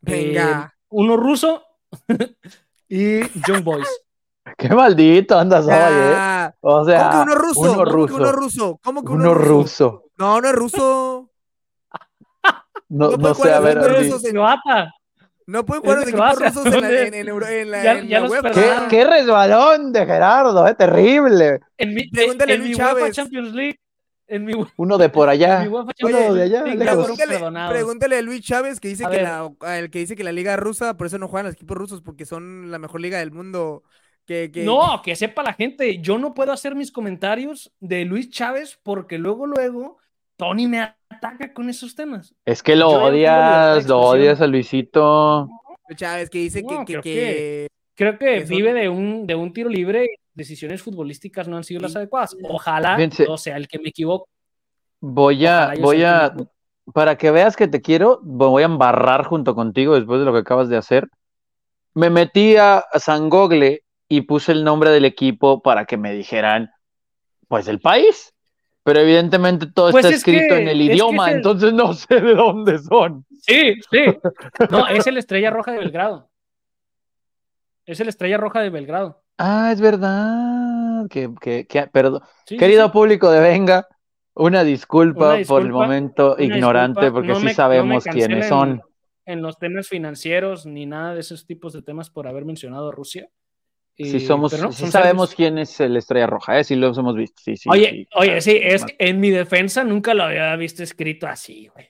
Venga. eh, uno ruso y Young Boys. Qué maldito andas hoy, ¿eh? O sea, ¿Cómo que uno ruso? uno ¿Cómo que ruso. uno ruso? ¿Cómo que uno, Uno ruso? ruso. No, no es ruso. No, No no sé, a ver, dos No pueden jugar Es los de equipos rusos en la, en, en Euro- en la, Ya- en ya la los UEFA. ¿Qué, resbalón de Gerardo, eh, terrible. En mi, Pregúntale a en mi Luis UEFA Chávez. Champions League. En mi, Uno de por allá. en mi UEFA Uno de allá, Pregúntale, pregúntale a Luis Chávez que dice A que, ver. la, el que dice que la liga rusa, por eso no juegan los equipos rusos, porque son la mejor liga del mundo. Que, que- No, que sepa la gente, yo no puedo hacer mis comentarios de Luis Chávez porque luego, luego, Tony me ataca con esos temas. Es que lo Yo no odias, lo odias a Luisito. Chávez que dice que, No, que, creo que- Creo que vive de un, de un tiro libre y decisiones futbolísticas no han sido las adecuadas. Ojalá, Fíjense. o sea, el que me equivoco. Voy a, voy a, para que veas que te quiero, voy a embarrar junto contigo después de lo que acabas de hacer. Me metí a a San Gogle y puse el nombre del equipo para que me dijeran, pues, el país. Pero evidentemente todo Pues está es que- escrito en el es que idioma, es el- entonces no sé de dónde son. Sí, sí. No, es el Estrella Roja de Belgrado. Es el Estrella Roja de Belgrado. Ah, es verdad. Que, que, que- perdón. Sí, Querido sí. público de Venga, una disculpa, Una por el momento ignorante, disculpa, porque no sí me- no sabemos quiénes son. En los temas financieros ni nada de esos tipos de temas por haber mencionado a Rusia. Sí, Eh, somos, no, sabemos quién es el Estrella Roja, ¿eh? Sí los hemos visto. Sí, sí, Oye, sí. oye, sí, es que en mi defensa nunca lo había visto escrito así, güey.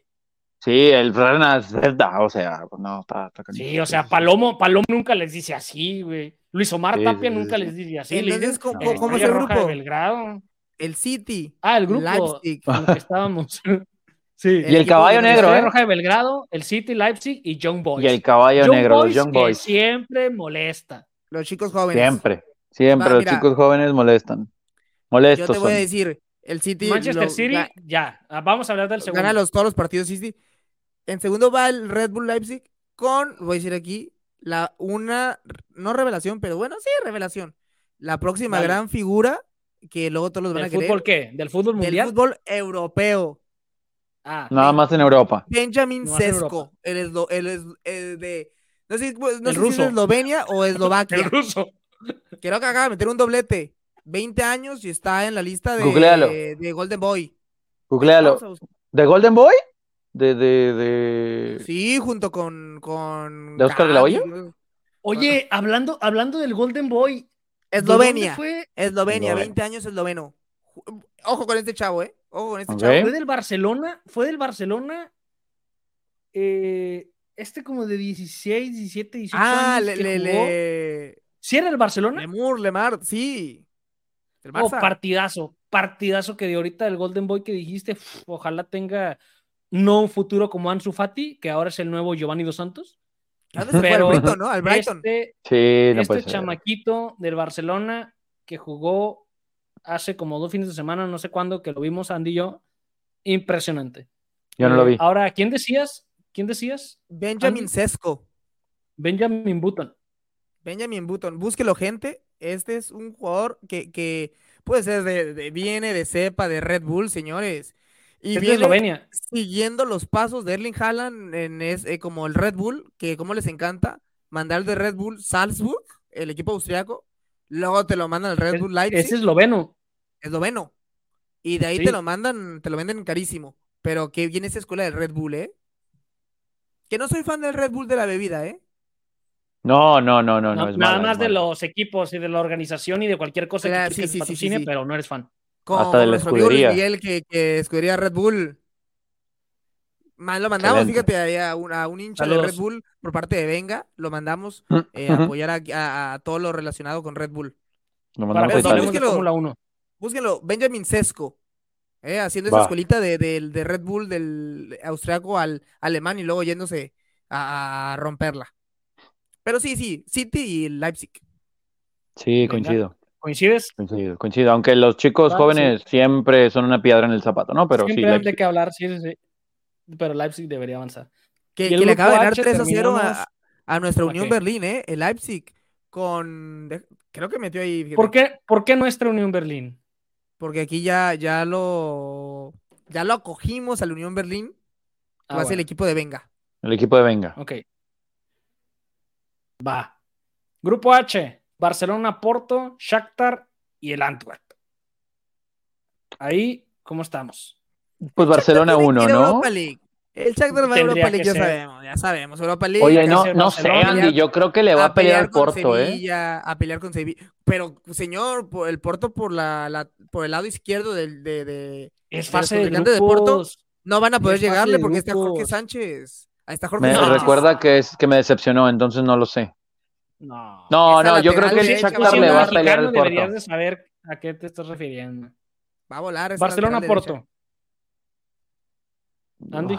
Sí, el verdad, o sea, no, está, está Sí, o sea, Palomo, Palomo nunca les dice así, güey. Luis Omar Sí, Tapia sí, nunca sí. les dice así. Entonces, dicen ¿cómo- el cómo es el Roja grupo? de Belgrado. el City, Ah, el grupo Leipzig. el que estábamos. sí. Y el caballo de- negro, Estrella ¿eh? Roja de Belgrado, el City, Leipzig y Young Boys. Y el caballo Young negro, Boys Young que Boys. siempre molesta. Los chicos jóvenes. Siempre, siempre Va, los mira. chicos jóvenes molestan. Yo Molestos te voy a decir, el City Manchester lo- City, ya. Ah, Vamos a hablar del segundo. gana los, todos los partidos City. En segundo va el Red Bull Leipzig con, voy a decir aquí, la una, no revelación, pero bueno, sí, revelación. La próxima gran figura que luego todos los van ¿Del a querer. fútbol qué? ¿Del fútbol del mundial? fútbol europeo. Ah, Nada más en Europa. Benjamin No, Europa. el, el de, no sé, pues, no El sé si es ruso. de Eslovenia o Eslovaquia. el ruso. Creo que acaba de meter un doblete. 20 años y está en la lista de, de Golden Boy. Googlealo. ¿De Golden Boy? De, de, de... Sí, junto con. con ¿De Oscar de la Hoya? Oye, hablando, hablando del Golden Boy. ¿de Eslovenia. fue? Eslovenia, Eslovenia. 20 años esloveno. Ojo con este chavo, ¿eh? Ojo con este chavo. Fue del Barcelona, fue del Barcelona. eh, este como de 16, 17, 18 Ah, años le, que le, jugó. le... ¿Sí era el Barcelona? Lemur, Lemar, sí. El Oh, Barça. partidazo, partidazo que de ahorita del Golden Boy que dijiste, uf, ojalá tenga no un futuro como Ansu Fati, que ahora es el nuevo Giovanni Dos Santos. Pero Al Brighton, ¿no? Al Brighton. Este, Sí, no este puede ser. chamaquito del Barcelona que jugó hace como dos fines de semana, no sé cuándo, que lo vimos Andy y yo, impresionante. Yo no lo Eh, vi. Ahora, ¿quién decías? ¿Quién decías? Benjamin. Sesko. Benjamin Button. Benjamin Button. Búsquelo, gente. Este es un jugador que, que puede ser de, de- viene de cepa de Red Bull, señores. Y Es de viene Eslovenia. siguiendo los pasos de Erling Haaland en es, eh, como el Red Bull, que como les encanta, mandar de Red Bull Salzburg, el equipo austriaco, luego te lo mandan al Red Es- Bull Leipzig, Es esloveno. esloveno, y de ahí Sí. te lo mandan, te lo venden carísimo, pero que viene esa escuela del Red Bull, ¿eh? Que no soy fan del Red Bull de la bebida, ¿eh? No, no, no, no, no, es nada mala, más es de los equipos y de la organización y de cualquier cosa que sí, sí, que sí, sí, patrocine, sí. pero no eres fan. Con Hasta de la nuestro amigo Luis escudería. Miguel, que, que escudería Red Bull. Más lo mandamos, Excelente. fíjate, a un, a un hincha de. Red Bull por parte de Venga, lo mandamos Mm, eh, a apoyar a, a- a todo lo relacionado con Red Bull. Lo Para mandamos búsquelo. Fórmula 1. Búsquenlo, Benjamin Sesko, eh, haciendo esa Va. escuelita de, del- de Red Bull del austriaco al alemán y luego yéndose a, a romperla. Pero sí, sí, City y Leipzig. Sí, Venga. coincido, ¿Coincides? coincido, coincido. Aunque los chicos Ah, jóvenes siempre son una piedra en el zapato, ¿no? Pero sí, Siempre hay de qué hablar, sí, sí, sí. Pero Leipzig debería avanzar. Que, le acaba de ganar H 3 a 0 terminamos- a, a nuestra ¿A Unión qué? Berlín, ¿eh? El Leipzig. Con. de- Creo que metió ahí. ¿Por qué, ¿Por qué nuestra Unión Berlín? Porque aquí ya, ya lo. Ya lo acogimos al Unión Berlín. Ah, va a ser el equipo de Venga. El equipo de Venga. Ok. Va. Grupo H. Barcelona, Porto, Shakhtar y el Antwerp. ahí, ¿cómo estamos? Pues Barcelona Tiene que 1, ir a ¿no? Europa League. El Shakhtar va a Europa League, ya ser. sabemos, ya sabemos. Europa League. Oye, no, no sé. Andy, yo creo que le va a pelear al con Porto, ¿eh? Sevilla, A pelear con Sevilla. Pero, señor, el Porto por la, la- por el lado izquierdo del, de, de- Es fase de Porto, no van a poder llegarle porque está Jorge. Sánchez. Ahí está Jorge Me Sánchez. recuerda que es que me decepcionó, entonces no lo sé. No. No, no, yo creo que el Shakhtar le va a pelear al deberías Porto. de saber a qué te estás refiriendo. Va a volar. esa Barcelona, lateral derecha. Porto. Andy.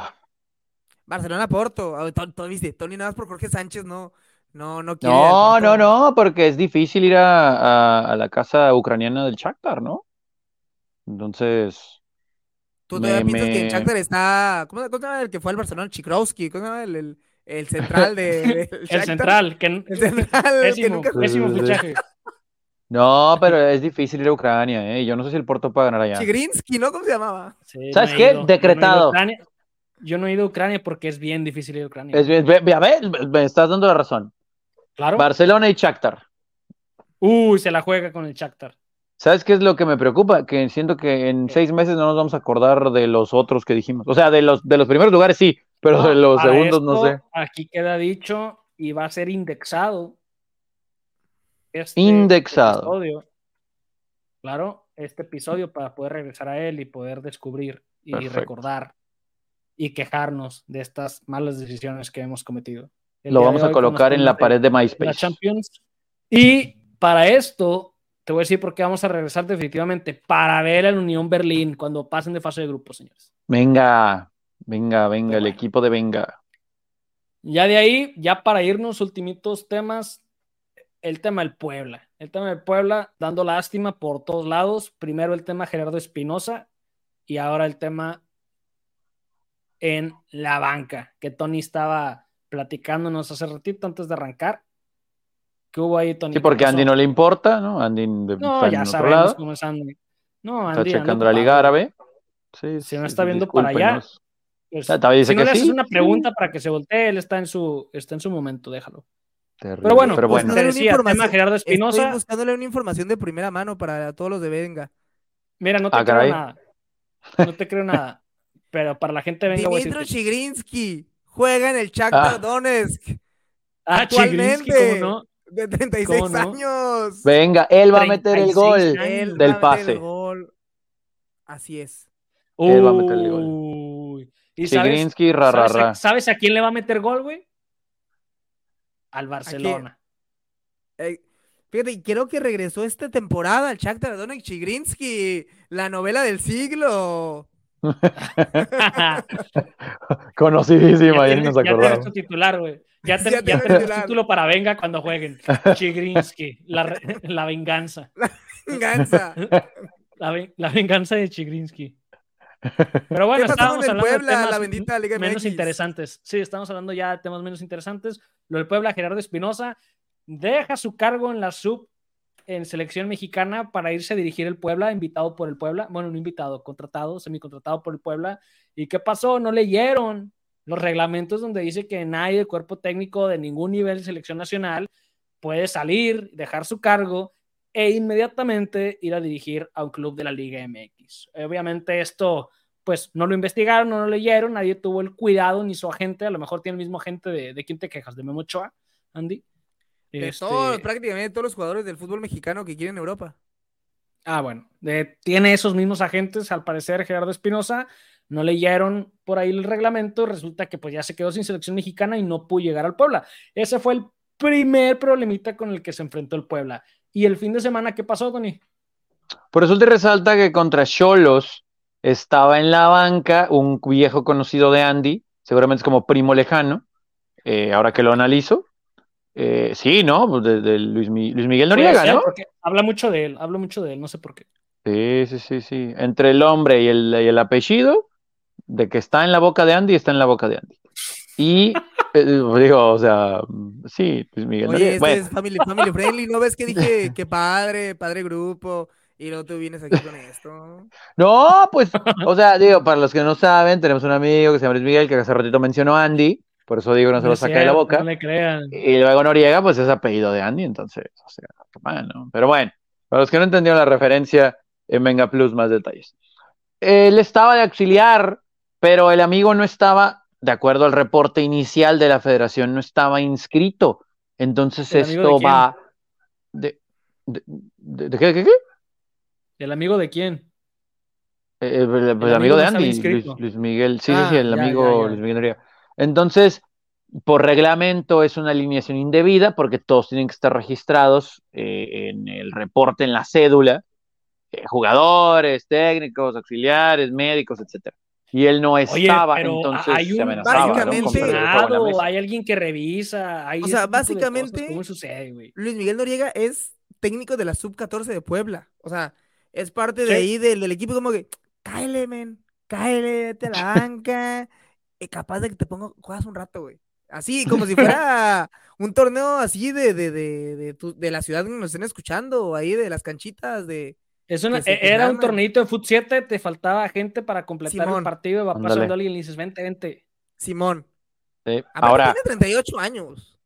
Barcelona, Porto. Ton- Ton- viste, Tony nada más por Jorge Sánchez no, no, no quiere. No, no, no, porque es difícil ir a, a- a la casa ucraniana del Shakhtar, ¿no? Entonces, Tú todavía Me- piensas que el me- Shakhtar está. ¿Cómo, cómo se llama el que fue al Barcelona? Chikrowski. ¿Cómo se llama el, el, el central de, El central, que El central. que pésimo, nunca- fichaje. no, pero es difícil ir a Ucrania, ¿eh? Yo no sé si el Porto puede ganar allá. Chigrinsky, ¿no? ¿Cómo se llamaba? Sí, ¿Sabes no qué? ido. Yo no Yo no he ido a Ucrania porque es bien difícil ir a Ucrania. Es ve- a ver, me estás dando la razón. Claro. Barcelona y Shakhtar. Uy, se la juega con el Shakhtar. ¿Sabes qué es lo que me preocupa? Que siento que en seis meses no nos vamos a acordar de los otros que dijimos. O sea, de los, de los primeros lugares sí, pero de los segundos no sé. Aquí queda dicho y va a ser indexado. este Indexado. episodio. Claro, este episodio para poder regresar a él y poder descubrir y Perfecto. recordar y quejarnos de estas malas decisiones que hemos cometido. El Lo vamos a colocar en la pared de la MySpace. Champions. Y para esto, te voy a decir por qué vamos a regresar definitivamente para ver al Unión Berlín cuando pasen de fase de grupo, señores. Venga, venga, venga, el equipo de venga. Ya de ahí, ya para irnos, ultimitos temas, el tema del Puebla. El tema del Puebla dando lástima por todos lados. Primero el tema Gerardo Espinosa y ahora el tema en la banca, que Tony estaba platicándonos hace ratito antes de arrancar. ¿Qué hubo ahí, Tony? Sí, ¿Qué porque a? Andy no le importa, ¿no? Andy de- No, está en ya sabemos lado, cómo es Andy. No, está Andy, anda checando la Liga. Árabe. Sí, Si no sí, está viendo para allá. Pues, Ya, todavía dice si no que le haces sí, una sí. pregunta para que se voltee, él está en su, está en su momento, déjalo. Terrible, Pero bueno, pero pues bueno. una decía, tema información. Gerardo Estoy Espinosa. buscándole una información de primera mano para todos los de Venga. Mira, no te Ah, creo caray. nada. No te creo nada. Pero para la gente venga, a Dimitro Chigrinsky juega en el Shakhtar Ah. Donetsk Ah, Chigrinsky, actualmente. ¿cómo no? de 36 ¿Cómo no? años. Venga, él va a meter el 36 gol. años. Él del va a meter pase. el gol. Así es. Él va a meter el gol. Uy. ¿Y sabes, Chigrinsky, ra, ra, sabes a- ra. sabes a quién le va a meter gol, güey? Al Barcelona. Eh, fíjate, y creo que regresó esta temporada al Shakhtar Donetsk Chigrinsky, la novela del siglo. Conocidísima, ya nos ya tienes acordamos. tu titular, güey. Ya, te- Ya ya titular. título para venga cuando jueguen. Chigrinsky, la, la venganza. La, ven- la venganza de Chigrinsky. Pero bueno, ¿Qué pasó estábamos hablando de temas la bendita Liga menos interesantes. Sí, estamos hablando ya de temas menos interesantes. Lo del Puebla, Gerardo Espinosa, deja su cargo en la sub en selección mexicana para irse a dirigir el Puebla, invitado por el Puebla. Bueno, no invitado, contratado, semicontratado por el Puebla. ¿Y qué pasó? No leyeron los reglamentos donde dice que nadie del cuerpo técnico de ningún nivel de selección nacional puede salir, dejar su cargo e inmediatamente ir a dirigir a un club de la Liga MX. Obviamente esto, pues no lo investigaron, no lo leyeron, nadie tuvo el cuidado ni su agente, a lo mejor tiene el mismo agente de, de quién te quejas, de Memo Ochoa, Andy. De Este, todos, prácticamente todos los jugadores del fútbol mexicano que quieren Europa. Ah, bueno, de- tiene esos mismos agentes, al parecer Gerardo Espinosa, no leyeron por ahí el reglamento, resulta que pues ya se quedó sin selección mexicana y no pudo llegar al Puebla. Ese fue el primer problemita con el que se enfrentó el Puebla. ¿Y el fin de semana qué pasó, Tony? Por resulta y resalta que contra Cholos estaba en la banca un viejo conocido de Andy, seguramente es como primo lejano, eh, ahora que lo analizo. Eh, sí, ¿no? Pues De, de Luis, Mi- Luis Miguel Noriega, ser, ¿no? Porque habla mucho de él, habla mucho de él, no sé por qué. Sí, sí, sí, sí. Entre el hombre y el, y el apellido, de que está en la boca de Andy, está en la boca de Andy. Y, eh, digo, o sea, sí, Luis Miguel Oye, Noriega. este Bueno, es family, family friendly, ¿no ves que dije que padre, padre grupo? Y luego tú vienes aquí con esto. No, pues, o sea, digo, para los que no saben, tenemos un amigo que se llama Luis Miguel, que hace ratito mencionó Andy, por eso digo, no se lo saca de la boca. No le crean. Y luego Noriega, pues es apellido de Andy, entonces, o sea, bueno, pero bueno, para los que no entendieron la referencia, en Venga Plus más detalles. él estaba de auxiliar, pero el amigo no estaba, de acuerdo al reporte inicial de la federación, no estaba inscrito. Entonces ¿El esto de va... De, de- de- qué, qué, qué? ¿El amigo de quién? Eh, el, el amigo de Andy, Luis, Miguel, sí, sí, Ah, sí, el ya, amigo ya, ya. Luis Miguel Noriega. Entonces, por reglamento es una alineación indebida porque todos tienen que estar registrados eh, en el reporte, en la cédula, eh, jugadores, técnicos, auxiliares, médicos, etcétera. Y él no estaba, entonces hay se amenazaba, ¿no? Básicamente- hay alguien que revisa, hay O sea, básicamente- cosas, ¿Cómo sucede, güey? Luis Miguel Noriega es técnico de la sub-14 de Puebla. O sea, es parte de ahí del, del equipo como que, cáele, men, cáele, a la banca. Eh, capaz de que te pongo, juegas un rato, güey. Así, como si fuera un torneo así de, de, de, de, tu- de la ciudad donde nos estén escuchando, o ahí de las canchitas de... Es una- e- era un torneito de Foot 7, te faltaba gente para completar Simón. el partido, va pasando alguien y le dices, vente, vente. Simón. Sí. Ahora, tiene 38 años.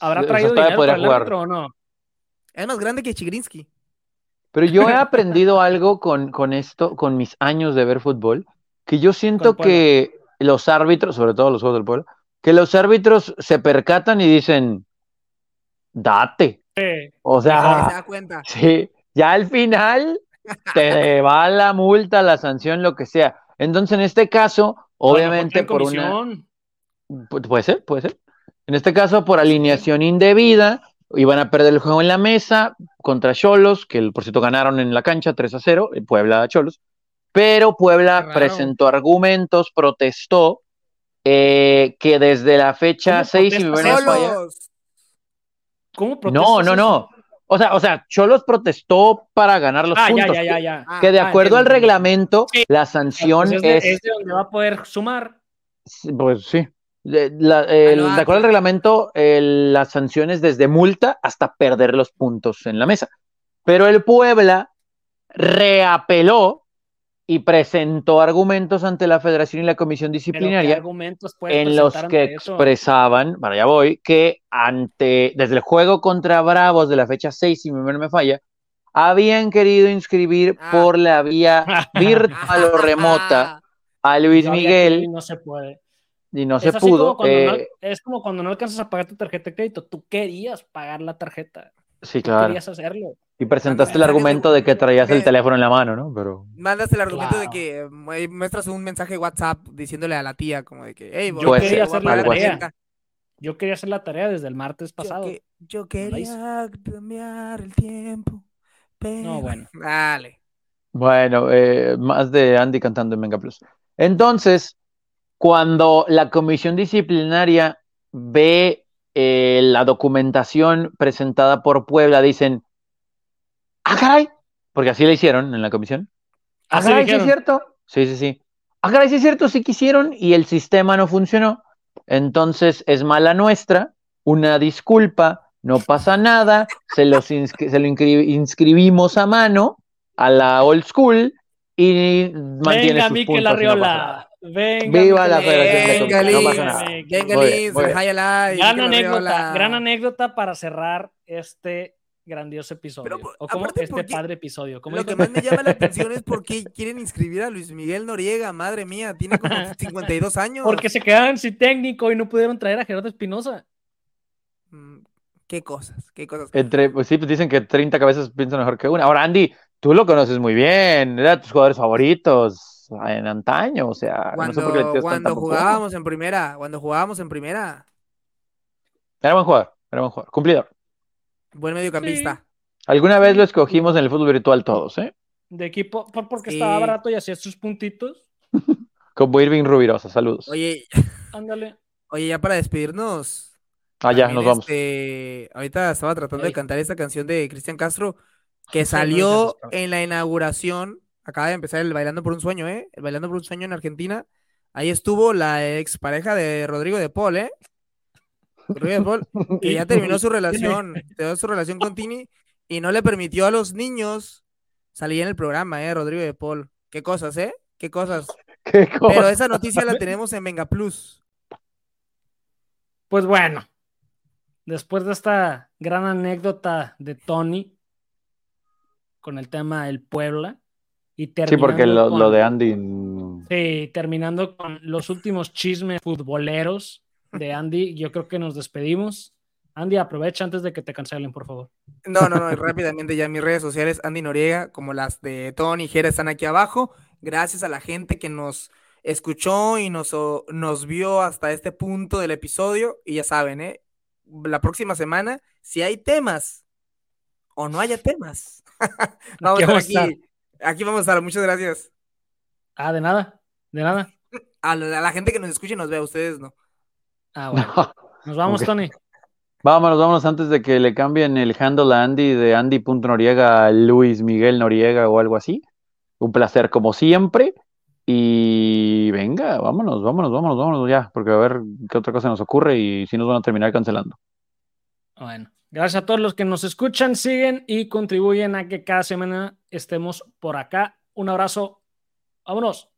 ¿Habrá traído dinero para el jugar. árbitro o no? Es más grande que Chigrinsky. Pero yo he aprendido algo con, con esto, con mis años de ver fútbol, que yo siento que los árbitros, sobre todo los juegos del pueblo, que los árbitros se percatan y dicen, date. Sí. O Que se sea, da cuenta. sí, ya al final te va la multa, la sanción, lo que sea. Entonces, en este caso, obviamente por una... Puede ser, puede ser. En este caso, por alineación indebida, iban a perder el juego en la mesa contra Cholos, que por cierto ganaron en la cancha 3 a 0, el Puebla a Cholos. Pero Puebla presentó argumentos, protestó eh, que desde la fecha ¿Cómo 6, si me no Solos. ¿Cómo No, protestas no, eso? no. O sea, o sea, Cholos protestó para ganar los Ah, puntos. ya, ya, que- ya. Ah, Que de ah, acuerdo al reglamento, Sí. la sanción Pues es, de, es es de donde va a poder sumar. Pues sí. De, la- el- lo de acuerdo al reglamento, el- las sanciones desde multa hasta perder los puntos en la mesa. Pero el Puebla reapeló y presentó argumentos ante la Federación y la Comisión Pero ¿qué disciplinaria en los que expresaban, para allá voy, que ante, desde el juego contra Bravos de la fecha 6, si mi memoria no me falla, habían querido inscribir Ah. por la vía virtual o remota a Luis había Miguel no se puede. y no es se como pudo. no- eh, es como cuando no alcanzas a pagar tu tarjeta de crédito. Tú querías pagar la tarjeta. Sí, claro. querías hacerlo. Y presentaste el de- argumento de que traías el de- teléfono en la mano, ¿no? Pero Mandas el argumento de que mu- muestras un mensaje WhatsApp diciéndole a la tía como de que, hey, Yo quería ser, hacer la tarea. Yo quería hacer la tarea desde el martes pasado. Yo, que- yo la quería cambiar el tiempo. Pero... No, bueno. Dale. bueno, eh, más de Andy cantando en Venga Plus. Entonces, cuando la comisión disciplinaria ve eh, la documentación presentada por Puebla, dicen, ah, caray, porque así le hicieron en la comisión. Ah, Así caray, sí es cierto. Sí, sí, sí. Ah, caray, sí es cierto, sí quisieron y el sistema no funcionó. Entonces es mala nuestra, una disculpa, no pasa nada, se, los inscri- se lo inscri- inscribimos a mano a la old school y mantiene Venga, sus Miquel puntos Arriola. Venga, Viva la Federación de Venga, no Liz. pasa nada. Venga, Muy bien, Liz, muy bien. Jayalay, Gran anécdota, gran anécdota para cerrar este grandioso episodio. Pero, o como aparte, este padre episodio. ¿Cómo Lo que más me llama la atención es por qué quieren inscribir a Luis Miguel Noriega, madre mía, tiene como 52 años. Porque se quedaron sin técnico y no pudieron traer a Gerardo Espinosa. Mm, Qué cosas, qué cosas. Entre, pues sí, pues dicen que 30 cabezas piensan mejor que una. Ahora, Andy, tú lo conoces muy bien, era de tus jugadores favoritos en antaño, o sea, no sé por qué le Cuando, cuando jugábamos en primera, cuando jugábamos en primera, Era buen jugador, era buen jugador, cumplidor. buen mediocampista. Alguna vez lo escogimos en el fútbol virtual todos, ¿eh? De equipo, por- porque Sí. estaba barato y hacía sus puntitos. Como Irving Rubirosa, saludos. Oye, Ándale. oye, ya para despedirnos. ah, ya, nos vamos. este, ahorita estaba tratando de cantar esta canción de Cristian Castro que Sí, no salió en la inauguración. Acaba de empezar el Bailando por un Sueño, ¿eh? El Bailando por un Sueño en Argentina. Ahí estuvo la expareja de Rodrigo de Paul, ¿eh? Rodrigo de Paul, que ya terminó su relación, terminó su relación con Tini y no le permitió a los niños salir en el programa, ¿eh? Rodrigo de Paul. Qué cosas, ¿eh? Qué cosas. Qué Pero cosa. esa noticia la tenemos en Venga Plus. Pues bueno, después de esta gran anécdota de Tony con el tema del Puebla, Y Sí, porque lo, con- lo de Andy. Sí, terminando con los últimos chismes futboleros de Andy, yo creo que nos despedimos. Andy, aprovecha antes de que te cancelen, por favor. No, no, no, y rápidamente ya mis redes sociales, Andy Noriega, como las de Tony y Jera están aquí abajo. Gracias a la gente que nos escuchó y nos, o- nos vio hasta este punto del episodio. Y ya saben, ¿eh? La próxima semana, si hay temas o no haya temas, vamos Aquí a estar aquí. Aquí vamos a estar. Muchas gracias. Ah, de nada, de nada. A la, a la gente que nos escuche y nos vea, a ustedes no. Ah, bueno. Nos vamos. Tony. Vámonos, vámonos antes de que le cambien el handle a Andy de Andy.noriega a Luis Miguel Noriega o algo así. Un placer como siempre. Y venga, vámonos, vámonos, vámonos, vámonos ya, porque a ver qué otra cosa nos ocurre y si nos van a terminar cancelando. Bueno, gracias a todos los que nos escuchan, siguen y contribuyen a que cada semana estemos por acá. Un abrazo. Vámonos.